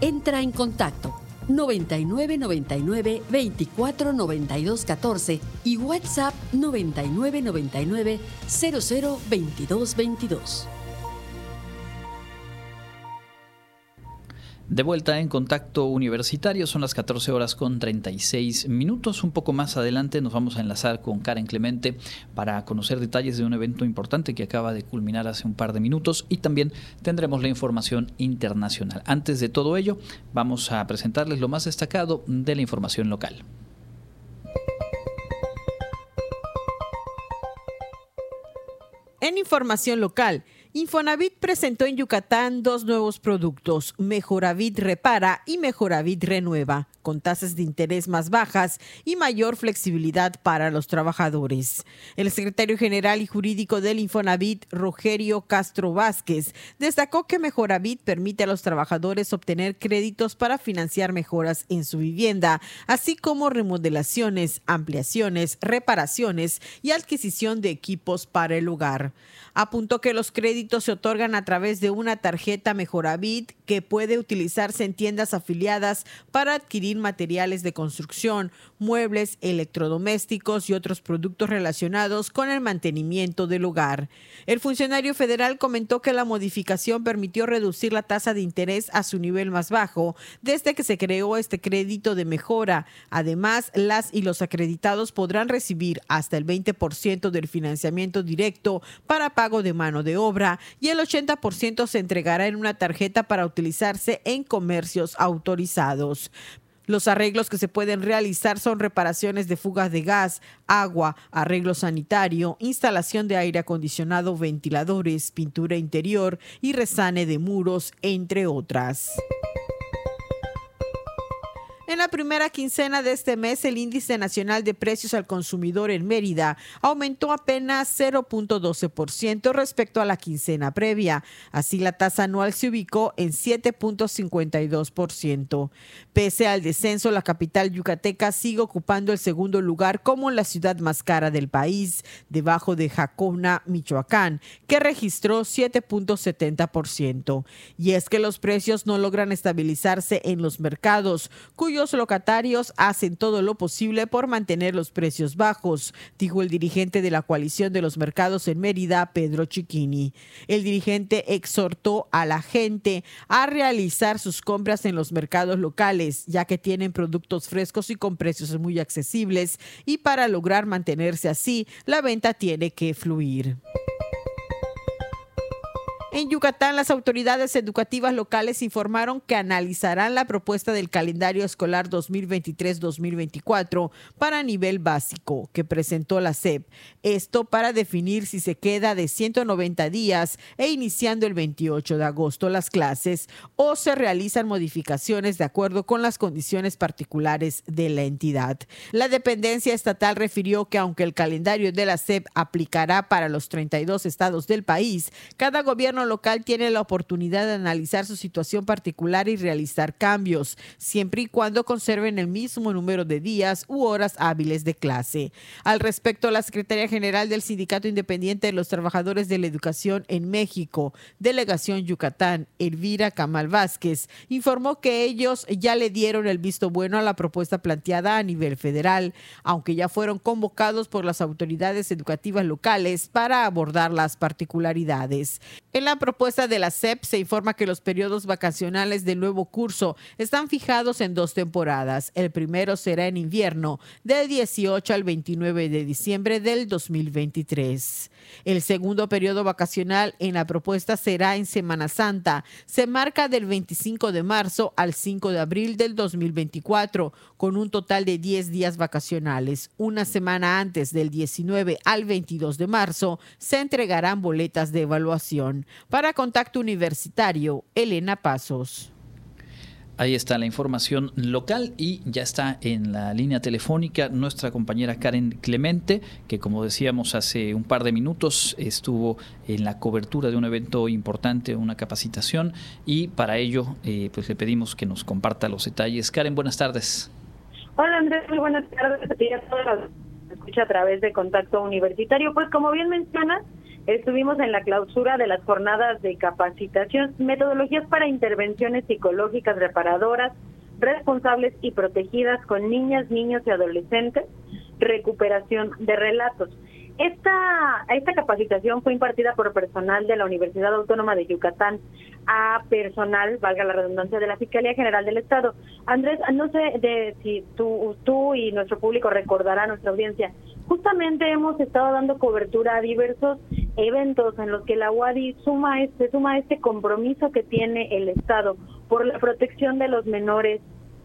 [SPEAKER 11] Entra en contacto 99 99 24 92 14 y WhatsApp 99 99 00 22 22.
[SPEAKER 1] De vuelta en contacto universitario, son las 14 horas con 36 minutos. Un poco más adelante nos vamos a enlazar con Karen Clemente para conocer detalles de un evento importante que acaba de culminar hace un par de minutos y también tendremos la información internacional. Antes de todo ello, vamos a presentarles lo más destacado de la información local.
[SPEAKER 10] En información local, Infonavit presentó en Yucatán dos nuevos productos, Mejoravit Repara y Mejoravit Renueva con tasas de interés más bajas y mayor flexibilidad para los trabajadores. El secretario general y jurídico del Infonavit, Rogerio Castro Vázquez, destacó que Mejoravit permite a los trabajadores obtener créditos para financiar mejoras en su vivienda, así como remodelaciones, ampliaciones, reparaciones y adquisición de equipos para el hogar. Apuntó que los créditos se otorgan a través de una tarjeta Mejoravit que puede utilizarse en tiendas afiliadas para adquirir materiales de construcción, muebles, electrodomésticos y otros productos relacionados con el mantenimiento del hogar. El funcionario federal comentó que la modificación permitió reducir la tasa de interés a su nivel más bajo desde que se creó este crédito de mejora. Además, las y los acreditados podrán recibir hasta el 20% del financiamiento directo para pago de mano de obra y el 80% se entregará en una tarjeta para utilizarse en comercios autorizados. Los arreglos que se pueden realizar son reparaciones de fugas de gas, agua, arreglo sanitario, instalación de aire acondicionado, ventiladores, pintura interior y resane de muros, entre otras. En la primera quincena de este mes, el índice nacional de precios al consumidor en Mérida aumentó apenas 0.12% respecto a la quincena previa. Así, la tasa anual se ubicó en 7.52%. Pese al descenso, la capital yucateca sigue ocupando el segundo lugar como la ciudad más cara del país, debajo de Jacona, Michoacán, que registró 7.70%. Y es que los precios no logran estabilizarse en los mercados, cuyo los locatarios hacen todo lo posible por mantener los precios bajos, dijo el dirigente de la coalición de los mercados en Mérida, Pedro Chiquini. El dirigente exhortó a la gente a realizar sus compras en los mercados locales, ya que tienen productos frescos y con precios muy accesibles, y para lograr mantenerse así, la venta tiene que fluir. En Yucatán, las autoridades educativas locales informaron que analizarán la propuesta del calendario escolar 2023-2024 para nivel básico que presentó la SEP. Esto para definir si se queda de 190 días e iniciando el 28 de agosto las clases o se realizan modificaciones de acuerdo con las condiciones particulares de la entidad. La dependencia estatal refirió que aunque el calendario de la SEP aplicará para los 32 estados del país, cada gobierno local tiene la oportunidad de analizar su situación particular y realizar cambios, siempre y cuando conserven el mismo número de días u horas hábiles de clase. Al respecto, la Secretaría General del Sindicato Independiente de los Trabajadores de la Educación en México, Delegación Yucatán, Elvira Camal Vázquez, informó que ellos ya le dieron el visto bueno a la propuesta planteada a nivel federal, aunque ya fueron convocados por las autoridades educativas locales para abordar las particularidades. En la propuesta de la SEP se informa que los periodos vacacionales del nuevo curso están fijados en dos temporadas. El primero será en invierno, del 18 al 29 de diciembre del 2023. El segundo periodo vacacional en la propuesta será en Semana Santa. Se marca del 25 de marzo al 5 de abril del 2024, con un total de 10 días vacacionales. Una semana antes del 19 al 22 de marzo se entregarán boletas de evaluación. Para Contacto Universitario, Elena Pasos.
[SPEAKER 1] Ahí está la información local y ya está en la línea telefónica nuestra compañera Karen Clemente, que como decíamos hace un par de minutos estuvo en la cobertura de un evento importante, una capacitación, y para ello eh, pues le pedimos que nos comparta los detalles. Karen, buenas tardes.
[SPEAKER 12] Hola Andrés, muy buenas tardes a todos escucha a través de Contacto Universitario. Pues como bien mencionas, Estuvimos en la clausura de las jornadas de capacitación, metodologías para intervenciones psicológicas reparadoras, responsables y protegidas con niñas, niños y adolescentes, recuperación de relatos. Esta, esta capacitación fue impartida por personal de la Universidad Autónoma de Yucatán a personal, valga la redundancia, de la Fiscalía General del Estado. Andrés, no sé de si tú, tú y nuestro público recordarán, nuestra audiencia, justamente hemos estado dando cobertura a diversos eventos en los que la UADI suma este, suma este compromiso que tiene el Estado por la protección de los menores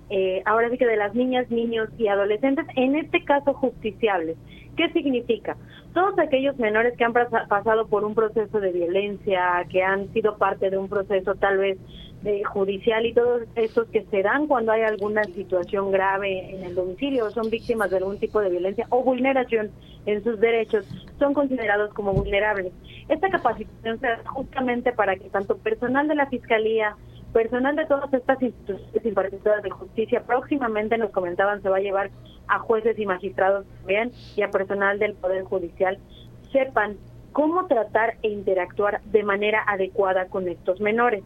[SPEAKER 12] eh, ahora sí que de las niñas, niños y adolescentes, en este caso justiciables. ¿Qué significa? Todos aquellos menores que han pasado por un proceso de violencia, que han sido parte de un proceso tal vez de judicial y todos estos que se dan cuando hay alguna situación grave en el domicilio o son víctimas de algún tipo de violencia o vulneración en sus derechos, son considerados como vulnerables. Esta capacitación se da justamente para que tanto personal de la Fiscalía, Personal de todas estas instituciones impartidoras de justicia próximamente nos comentaban se va a llevar a jueces y magistrados también y a personal del Poder Judicial sepan cómo tratar e interactuar de manera adecuada con estos menores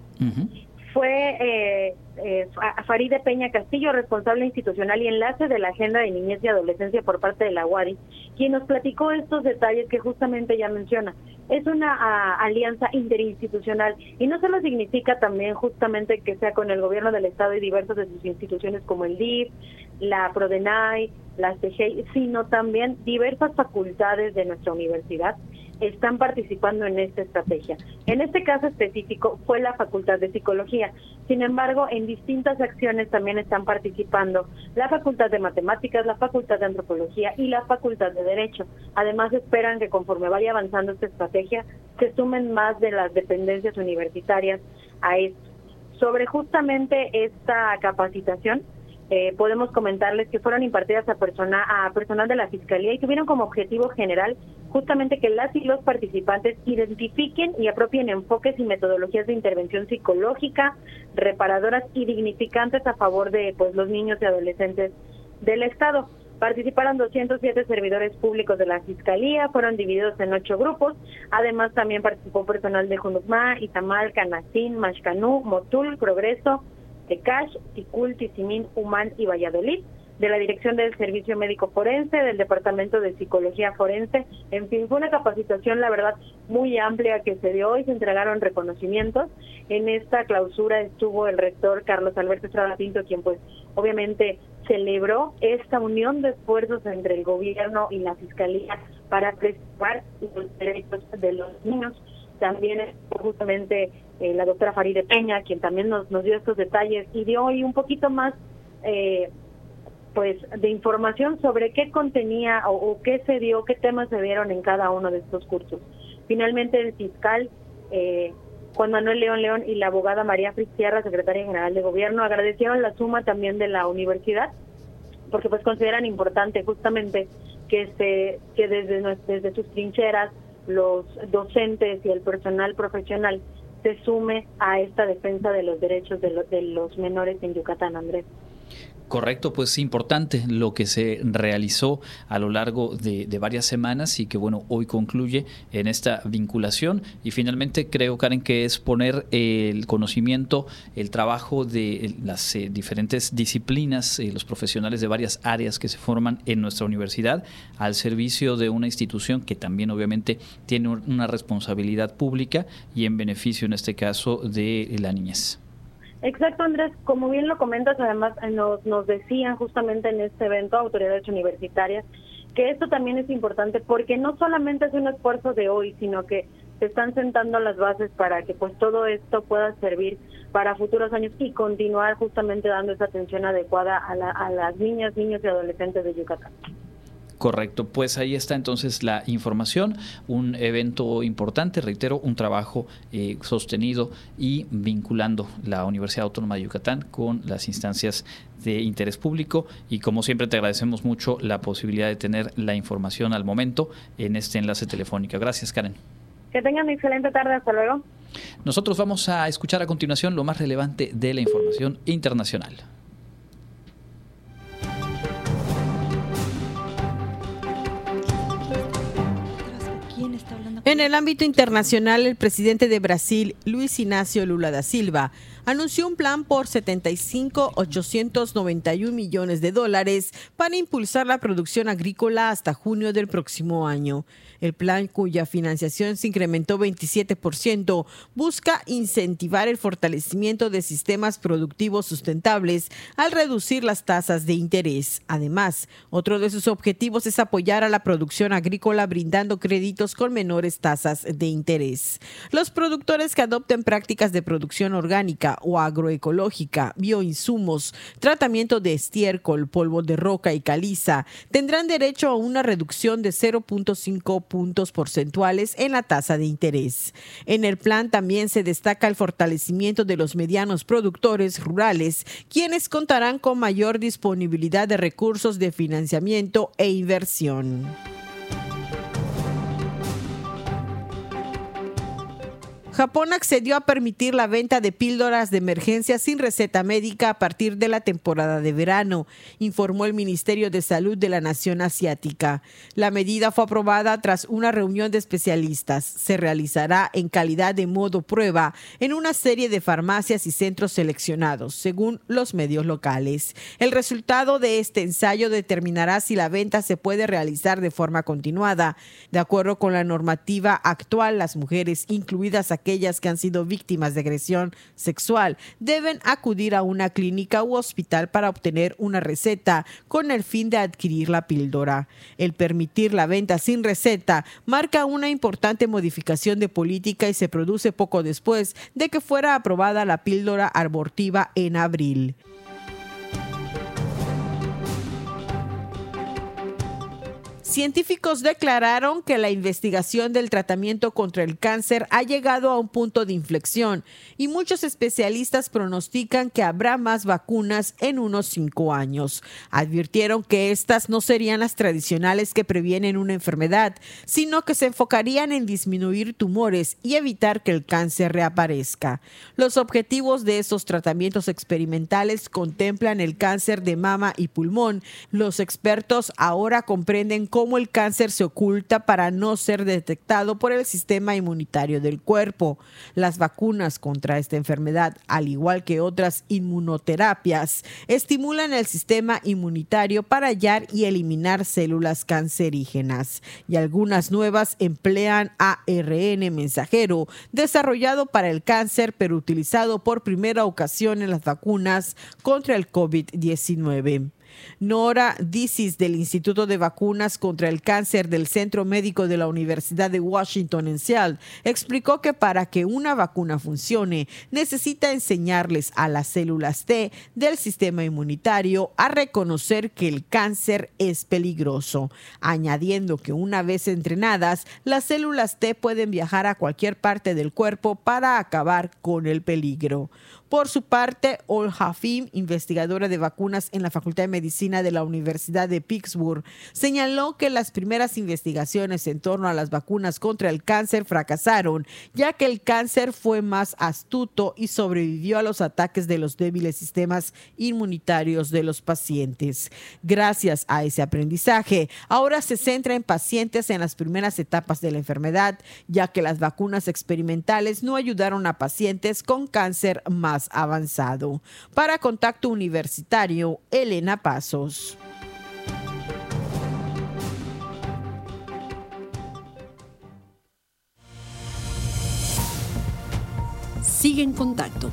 [SPEAKER 12] fue eh, eh, Faride Peña Castillo, responsable institucional y enlace de la Agenda de Niñez y Adolescencia por parte de la UADI, quien nos platicó estos detalles que justamente ya menciona. Es una alianza interinstitucional y no solo significa también justamente que sea con el gobierno del Estado y diversas de sus instituciones como el DIF, la PRODENAI, la CGI, sino también diversas facultades de nuestra universidad están participando en esta estrategia. En este caso específico fue la Facultad de Psicología. Sin embargo, en distintas acciones también están participando la Facultad de Matemáticas, la Facultad de Antropología y la Facultad de Derecho. Además, esperan que conforme vaya avanzando esta estrategia, se sumen más de las dependencias universitarias a esto. Sobre justamente esta capacitación, eh, podemos comentarles que fueron impartidas a, persona, a personal de la Fiscalía y tuvieron como objetivo general justamente que las y los participantes identifiquen y apropien enfoques y metodologías de intervención psicológica, reparadoras y dignificantes a favor de pues los niños y adolescentes del Estado. Participaron 207 servidores públicos de la Fiscalía, fueron divididos en ocho grupos. Además, también participó personal de Junucma, Itamal, Canacín, Mashcanú, Motul, Progreso, Tecash, Ticul, Tizimín, Humán y Valladolid, de la Dirección del Servicio Médico Forense, del Departamento de Psicología Forense. En fin, fue una capacitación, la verdad, muy amplia que se dio y se entregaron reconocimientos. En esta clausura estuvo el rector Carlos Alberto Estrada Pinto, quien pues obviamente celebró esta unión de esfuerzos entre el gobierno y la Fiscalía para preservar los derechos de los niños. También justamente eh, la doctora Faride Peña, quien también nos, nos dio estos detalles y dio hoy un poquito más eh, pues de información sobre qué contenía o, qué se dio, qué temas se dieron en cada uno de estos cursos. Finalmente el fiscal eh, Juan Manuel León León y la abogada María Sierra, secretaria general de gobierno, agradecieron la suma también de la universidad porque pues consideran importante justamente que se que desde desde sus trincheras los docentes y el personal profesional se sume a esta defensa de los derechos de, de los menores en Yucatán, Andrés.
[SPEAKER 1] Correcto, pues importante lo que se realizó a lo largo de, varias semanas y que bueno, hoy concluye en esta vinculación y finalmente creo, Karen, que es poner el conocimiento, el trabajo de las eh, diferentes disciplinas, eh, los profesionales de varias áreas que se forman en nuestra universidad al servicio de una institución que también obviamente tiene una responsabilidad pública y en beneficio en este caso de la niñez.
[SPEAKER 12] Exacto, Andrés. Como bien lo comentas, además eh, nos, nos decían justamente en este evento autoridades universitarias que esto también es importante porque no solamente es un esfuerzo de hoy, sino que se están sentando las bases para que pues todo esto pueda servir para futuros años y continuar justamente dando esa atención adecuada a, a las niñas, niños y adolescentes de Yucatán.
[SPEAKER 1] Correcto, pues ahí está entonces la información, un evento importante, reitero, un trabajo eh, sostenido y vinculando la Universidad Autónoma de Yucatán con las instancias de interés público y como siempre te agradecemos mucho la posibilidad de tener la información al momento en este enlace telefónico. Gracias, Karen.
[SPEAKER 12] Que tengan una excelente tarde, hasta luego.
[SPEAKER 1] Nosotros vamos a escuchar a continuación lo más relevante de la información internacional.
[SPEAKER 10] En el ámbito internacional, el presidente de Brasil, Luis Ignacio Lula da Silva, anunció un plan por 75.891 millones de dólares para impulsar la producción agrícola hasta junio del próximo año. El plan, cuya financiación se incrementó 27%, busca incentivar el fortalecimiento de sistemas productivos sustentables al reducir las tasas de interés. Además, otro de sus objetivos es apoyar a la producción agrícola brindando créditos con menores tasas de interés. Los productores que adopten prácticas de producción orgánica o agroecológica, bioinsumos, tratamiento de estiércol, polvo de roca y caliza tendrán derecho a una reducción de 0.5 puntos porcentuales en la tasa de interés. En el plan también se destaca el fortalecimiento de los medianos productores rurales, quienes contarán con mayor disponibilidad de recursos de financiamiento e inversión. Japón accedió a permitir la venta de píldoras de emergencia sin receta médica a partir de la temporada de verano, informó el Ministerio de Salud de la nación asiática. La medida fue aprobada tras una reunión de especialistas. Se realizará en calidad de modo prueba en una serie de farmacias y centros seleccionados, según los medios locales. El resultado de este ensayo determinará si la venta se puede realizar de forma continuada. De acuerdo con la normativa actual, las mujeres, incluidas aquí aquellas que han sido víctimas de agresión sexual deben acudir a una clínica u hospital para obtener una receta con el fin de adquirir la píldora. El permitir la venta sin receta marca una importante modificación de política y se produce poco después de que fuera aprobada la píldora abortiva en abril. Científicos declararon que la investigación del tratamiento contra el cáncer ha llegado a un punto de inflexión y muchos especialistas pronostican que habrá más vacunas en unos cinco años. Advirtieron que estas no serían las tradicionales que previenen una enfermedad, sino que se enfocarían en disminuir tumores y evitar que el cáncer reaparezca. Los objetivos de esos tratamientos experimentales contemplan el cáncer de mama y pulmón. Los expertos ahora comprenden cómo el cáncer se oculta para no ser detectado por el sistema inmunitario del cuerpo. Las vacunas contra esta enfermedad, al igual que otras inmunoterapias, estimulan el sistema inmunitario para hallar y eliminar células cancerígenas. Y algunas nuevas emplean ARN mensajero, desarrollado para el cáncer, pero utilizado por primera ocasión en las vacunas contra el COVID-19. Nora Disis del Instituto de Vacunas contra el Cáncer del Centro Médico de la Universidad de Washington en Seattle explicó que para que una vacuna funcione necesita enseñarles a las células T del sistema inmunitario a reconocer que el cáncer es peligroso, añadiendo que una vez entrenadas, las células T pueden viajar a cualquier parte del cuerpo para acabar con el peligro. Por su parte, Ol Hafim, investigadora de vacunas en la Facultad de Medicina de la Universidad de Pittsburgh, señaló que las primeras investigaciones en torno a las vacunas contra el cáncer fracasaron, ya que el cáncer fue más astuto y sobrevivió a los ataques de los débiles sistemas inmunitarios de los pacientes. Gracias a ese aprendizaje, ahora se centra en pacientes en las primeras etapas de la enfermedad, ya que las vacunas experimentales no ayudaron a pacientes con cáncer más avanzado. Para Contacto Universitario, Elena Pasos.
[SPEAKER 11] Sigue en contacto.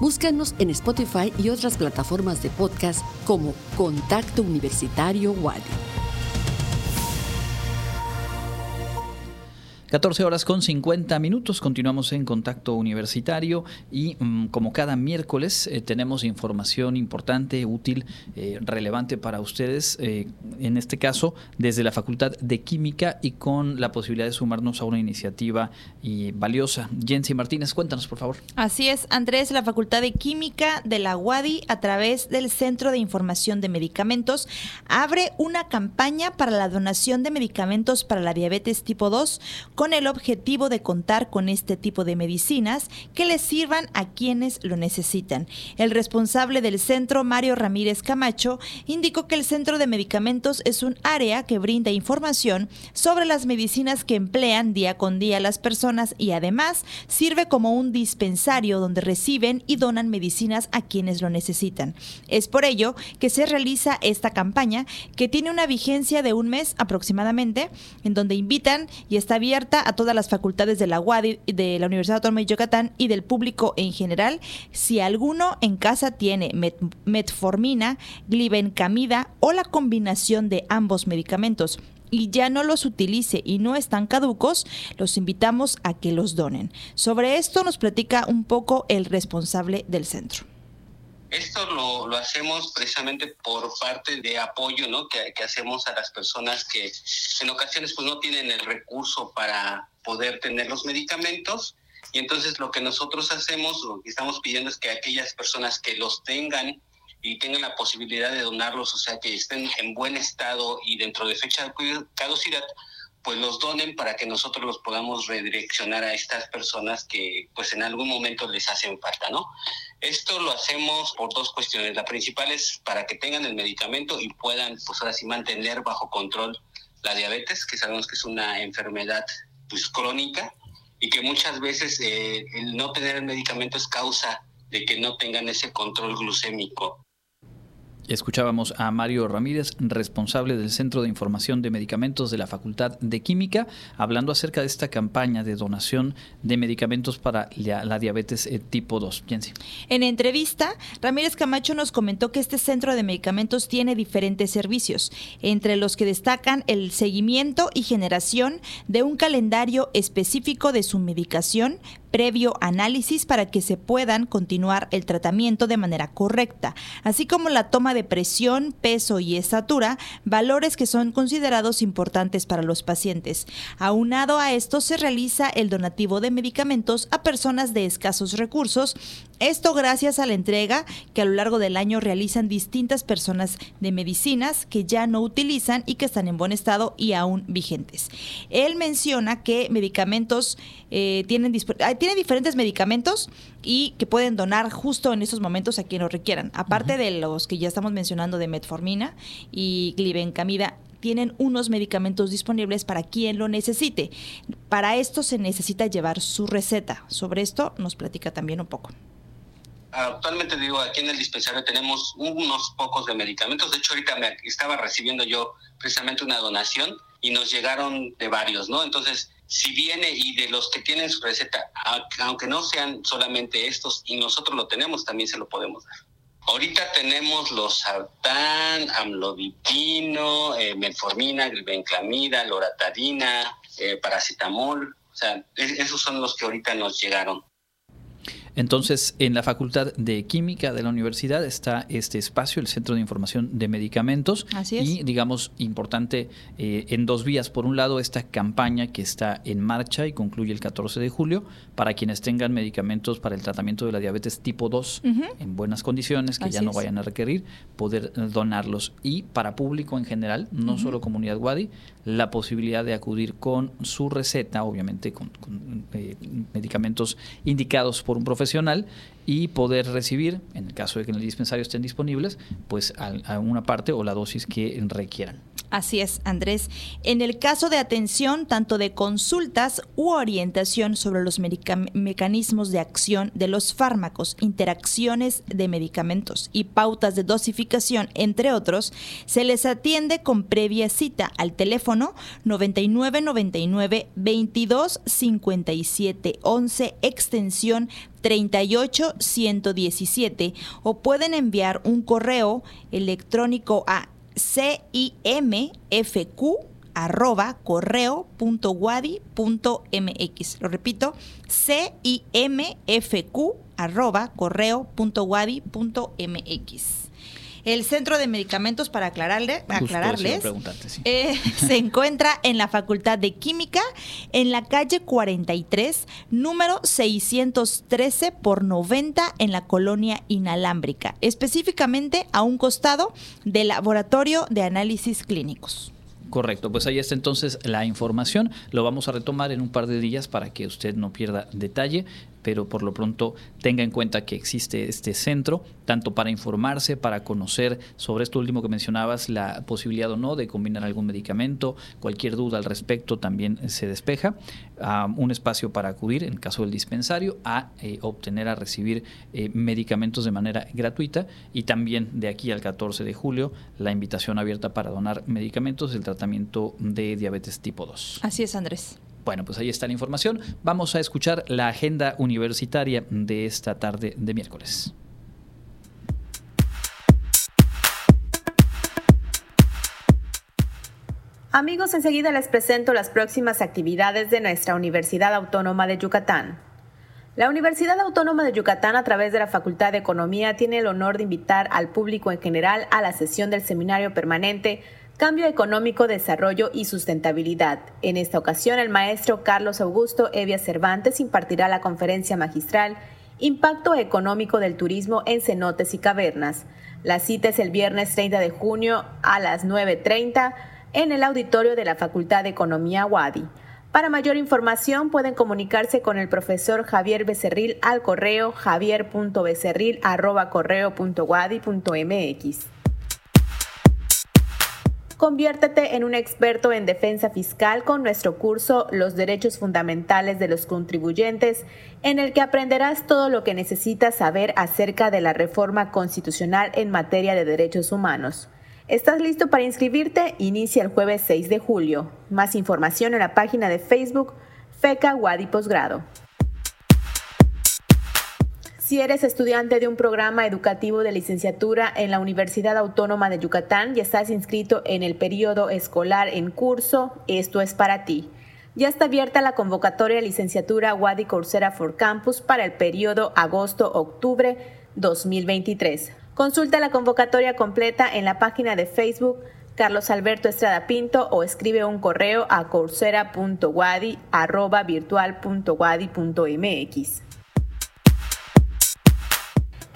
[SPEAKER 11] Búscanos en Spotify y otras plataformas de podcast como Contacto Universitario Wadi.
[SPEAKER 1] 14 horas con 50 minutos, continuamos en contacto universitario y mm, como cada miércoles eh, tenemos información importante, útil, eh, relevante para ustedes, eh, en este caso desde la Facultad de Química y con la posibilidad de sumarnos a una iniciativa valiosa. Jensi Martínez, cuéntanos por favor.
[SPEAKER 2] Así es, Andrés, la Facultad de Química de la UADI a través del Centro de Información de Medicamentos abre una campaña para la donación de medicamentos para la diabetes tipo 2 con con el objetivo de contar con este tipo de medicinas que les sirvan a quienes lo necesitan. El responsable del centro, Mario Ramírez Camacho, indicó que el centro de medicamentos es un área que brinda información sobre las medicinas que emplean día con día las personas y además sirve como un dispensario donde reciben y donan medicinas a quienes lo necesitan. Es por ello que se realiza esta campaña que tiene una vigencia de un mes aproximadamente, en donde invitan y está a todas las facultades de la UADI, de la Universidad Autónoma de Yucatán y del público en general. Si alguno en casa tiene metformina, glibencamida o la combinación de ambos medicamentos y ya no los utilice y no están caducos, los invitamos a que los donen. Sobre esto nos platica un poco el responsable del centro.
[SPEAKER 13] Esto lo, lo, hacemos precisamente por parte de apoyo ¿no? que, hacemos a las personas que en ocasiones pues, no tienen el recurso para poder tener los medicamentos. Y entonces lo que nosotros hacemos, lo que estamos pidiendo es que aquellas personas que los tengan y tengan la posibilidad de donarlos, o sea, que estén en buen estado y dentro de fecha de caducidad, pues los donen para que nosotros los podamos redireccionar a estas personas que pues en algún momento les hacen falta, ¿no? Esto lo hacemos por dos cuestiones. La principal es para que tengan el medicamento y puedan pues ahora sí mantener bajo control la diabetes, que sabemos que es una enfermedad pues crónica y que muchas veces eh, el no tener el medicamento es causa de que no tengan ese control glucémico
[SPEAKER 1] Escuchábamos a Mario Ramírez, responsable del Centro de Información de Medicamentos de la Facultad de Química, hablando acerca de esta campaña de donación de medicamentos para la, diabetes eh, tipo 2.
[SPEAKER 2] En entrevista, Ramírez Camacho nos comentó que este centro de medicamentos tiene diferentes servicios, entre los que destacan el seguimiento y generación de un calendario específico de su medicación, previo análisis para que se puedan continuar el tratamiento de manera correcta, así como la toma de presión, peso y estatura, valores que son considerados importantes para los pacientes. Aunado a esto se realiza el donativo de medicamentos a personas de escasos recursos, esto gracias a la entrega que a lo largo del año realizan distintas personas de medicinas que ya no utilizan y que están en buen estado y aún vigentes. Él menciona que medicamentos eh, tienen, ah, tiene diferentes medicamentos y que pueden donar justo en esos momentos a quien lo requieran. Aparte de los que ya estamos mencionando de metformina y glibencamida, tienen unos medicamentos disponibles para quien lo necesite. Para esto se necesita llevar su receta. Sobre esto nos platica también un poco.
[SPEAKER 13] Actualmente digo, aquí en el dispensario tenemos unos pocos de medicamentos. De hecho, ahorita me estaba recibiendo yo precisamente una donación y nos llegaron de varios, ¿no? Entonces, si viene y de los que tienen su receta, aunque no sean solamente estos y nosotros lo tenemos, también se lo podemos dar. Ahorita tenemos los sartán, amlodipino, eh, glibenclamida, loratadina, eh, paracetamol. O sea, esos son los que ahorita nos llegaron.
[SPEAKER 1] Entonces, en la Facultad de Química de la universidad está este espacio, el Centro de Información de Medicamentos.
[SPEAKER 2] Así es.
[SPEAKER 1] Y, digamos, importante eh, en dos vías. Por un lado, esta campaña que está en marcha y concluye el 14 de julio para quienes tengan medicamentos para el tratamiento de la diabetes tipo 2 en buenas condiciones, que ya no vayan a requerir, poder donarlos. Y para público en general, no solo comunidad Wadi, la posibilidad de acudir con su receta, obviamente con, eh, medicamentos indicados por un profesional y poder recibir, en el caso de que en el dispensario estén disponibles, pues a una parte o la dosis que requieran.
[SPEAKER 2] Así es, Andrés. En el caso de atención, tanto de consultas u orientación sobre los mecanismos de acción de los fármacos, interacciones de medicamentos y pautas de dosificación, entre otros, se les atiende con previa cita al teléfono 9999 22 57 11 extensión 38117 o pueden enviar un correo electrónico a cimfq arroba correo.wadi.mx. Lo repito, cimfq arroba correo.wadi.mx. El Centro de Medicamentos, para aclararle, aclararles, eh, <laughs> se encuentra en la Facultad de Química, en la calle 43, número 613 por 90 en la colonia inalámbrica, específicamente a un costado del Laboratorio de Análisis Clínicos.
[SPEAKER 1] Correcto, pues ahí está entonces la información. Lo vamos a retomar en un par de días para que usted no pierda detalle pero por lo pronto tenga en cuenta que existe este centro, tanto para informarse, para conocer sobre esto último que mencionabas, la posibilidad o no de combinar algún medicamento, cualquier duda al respecto también se despeja, un espacio para acudir, en caso del dispensario, a eh, obtener, a recibir eh, medicamentos de manera gratuita y también de aquí al 14 de julio la invitación abierta para donar medicamentos del tratamiento de diabetes tipo 2.
[SPEAKER 2] Así es, Andrés.
[SPEAKER 1] Bueno, pues ahí está la información. Vamos a escuchar la agenda universitaria de esta tarde de miércoles.
[SPEAKER 14] Amigos, enseguida les presento las próximas actividades de nuestra Universidad Autónoma de Yucatán. La Universidad Autónoma de Yucatán, a través de la Facultad de Economía, tiene el honor de invitar al público en general a la sesión del seminario permanente Cambio Económico, Desarrollo y Sustentabilidad. En esta ocasión, el maestro Carlos Augusto Evia Cervantes impartirá la conferencia magistral Impacto Económico del Turismo en Cenotes y Cavernas. La cita es el viernes 30 de junio a las 9.30 en el auditorio de la Facultad de Economía Wadi. Para mayor información pueden comunicarse con el profesor Javier Becerril al correo javier.becerril.wadi.mx. Conviértete en un experto en defensa fiscal con nuestro curso Los Derechos Fundamentales de los Contribuyentes, en el que aprenderás todo lo que necesitas saber acerca de la reforma constitucional en materia de derechos humanos. ¿Estás listo para inscribirte? Inicia el jueves 6 de julio. Más información en la página de Facebook FECA Wadi Posgrado. Si eres estudiante de un programa educativo de licenciatura en la Universidad Autónoma de Yucatán y estás inscrito en el periodo escolar en curso, esto es para ti. Ya está abierta la convocatoria de licenciatura Wadi Coursera for Campus para el periodo agosto-octubre 2023. Consulta la convocatoria completa en la página de Facebook Carlos Alberto Estrada Pinto o escribe un correo a coursera.wadi.virtual.wadi.mx.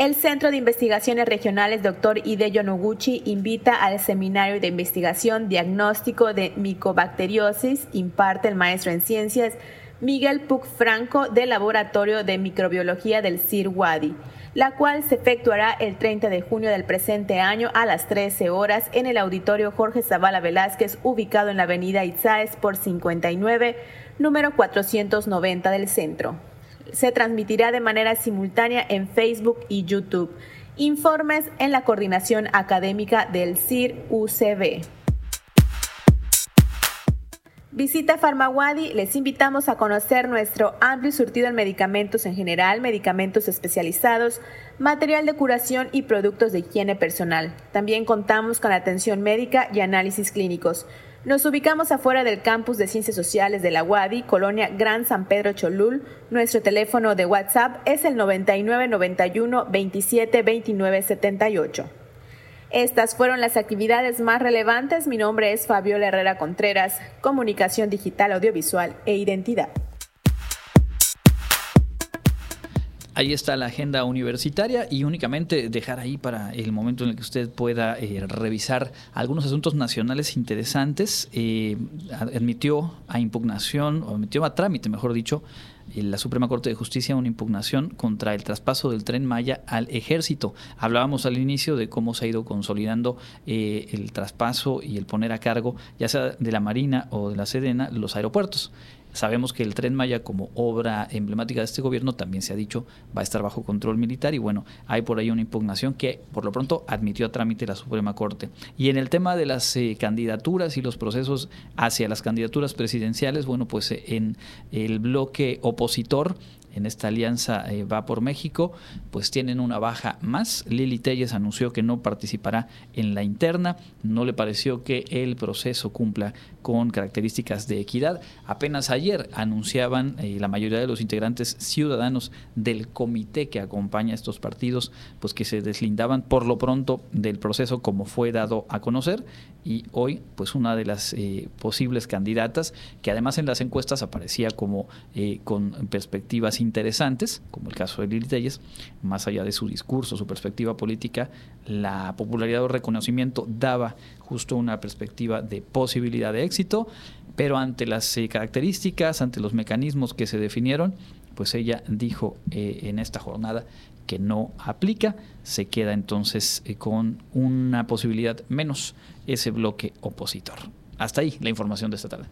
[SPEAKER 14] El Centro de Investigaciones Regionales Dr. Hideo Noguchi invita al seminario de investigación diagnóstico de micobacteriosis, imparte el maestro en ciencias Miguel Puc Franco del Laboratorio de Microbiología del CIR Wadi, la cual se efectuará el 30 de junio del presente año a las 13 horas en el auditorio Jorge Zavala Velázquez, ubicado en la avenida Itzáez por 59, número 490 del centro se transmitirá de manera simultánea en Facebook y YouTube. Informes en la coordinación académica del CIR UCB. Visita Farmawadi, les invitamos a conocer nuestro amplio surtido en medicamentos en general, medicamentos especializados, material de curación y productos de higiene personal. También contamos con atención médica y análisis clínicos. Nos ubicamos afuera del campus de Ciencias Sociales de la UADI, Colonia Gran San Pedro Cholul. Nuestro teléfono de WhatsApp es el 9991 27 29 78. Estas fueron las actividades más relevantes. Mi nombre es Fabiola Herrera Contreras, Comunicación Digital, Audiovisual e Identidad.
[SPEAKER 1] Ahí está la agenda universitaria y únicamente dejar ahí para el momento en el que usted pueda eh, revisar algunos asuntos nacionales interesantes. Eh, admitió a impugnación, o admitió a trámite, mejor dicho, la Suprema Corte de Justicia una impugnación contra el traspaso del tren Maya al ejército. Hablábamos al inicio de cómo se ha ido consolidando eh, el traspaso y el poner a cargo, ya sea de la Marina o de la Sedena, los aeropuertos. Sabemos que el tren Maya como obra emblemática de este gobierno también se ha dicho va a estar bajo control militar y bueno, hay por ahí una impugnación que por lo pronto admitió a trámite la Suprema Corte. Y en el tema de las eh, candidaturas y los procesos hacia las candidaturas presidenciales, bueno, pues eh, en el bloque opositor en esta alianza eh, Va por México, pues tienen una baja más. Lili Telles anunció que no participará en la interna, no le pareció que el proceso cumpla con características de equidad. Apenas ayer anunciaban eh, la mayoría de los integrantes ciudadanos del comité que acompaña a estos partidos, pues que se deslindaban por lo pronto del proceso como fue dado a conocer y hoy pues una de las eh, posibles candidatas que además en las encuestas aparecía como con perspectivas interesantes, como el caso de Lili Telles, más allá de su discurso, su perspectiva política, la popularidad o reconocimiento daba justo una perspectiva de posibilidad de éxito, pero ante las eh, características, ante los mecanismos que se definieron, pues ella dijo eh, en esta jornada que no aplica, se queda entonces eh, con una posibilidad menos ese bloque opositor. Hasta ahí la información de esta tarde.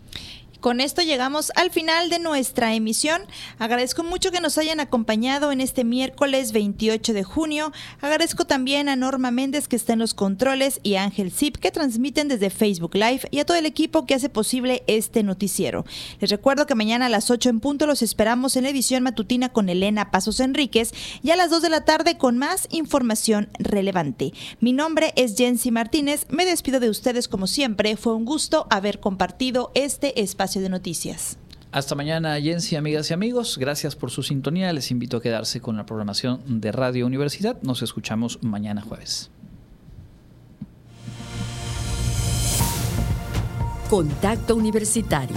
[SPEAKER 2] Con esto llegamos al final de nuestra emisión. Agradezco mucho que nos hayan acompañado en este miércoles 28 de junio. Agradezco también a Norma Méndez que está en los controles y a Ángel Zip que transmiten desde Facebook Live y a todo el equipo que hace posible este noticiero. Les recuerdo que mañana a las 8 en punto los esperamos en la edición matutina con Elena Pasos Enríquez y a las 2 de la tarde con más información relevante. Mi nombre es Jensi Martínez. Me despido de ustedes como siempre. Fue un gusto haber compartido este espacio de noticias.
[SPEAKER 1] Hasta mañana, Jensi, amigas y amigos. Gracias por su sintonía. Les invito a quedarse con la programación de Radio Universidad. Nos escuchamos mañana jueves.
[SPEAKER 11] Contacto Universitario.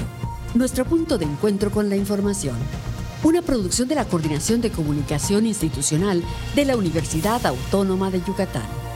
[SPEAKER 11] Nuestro punto de encuentro con la información. Una producción de la Coordinación de Comunicación Institucional de la Universidad Autónoma de Yucatán.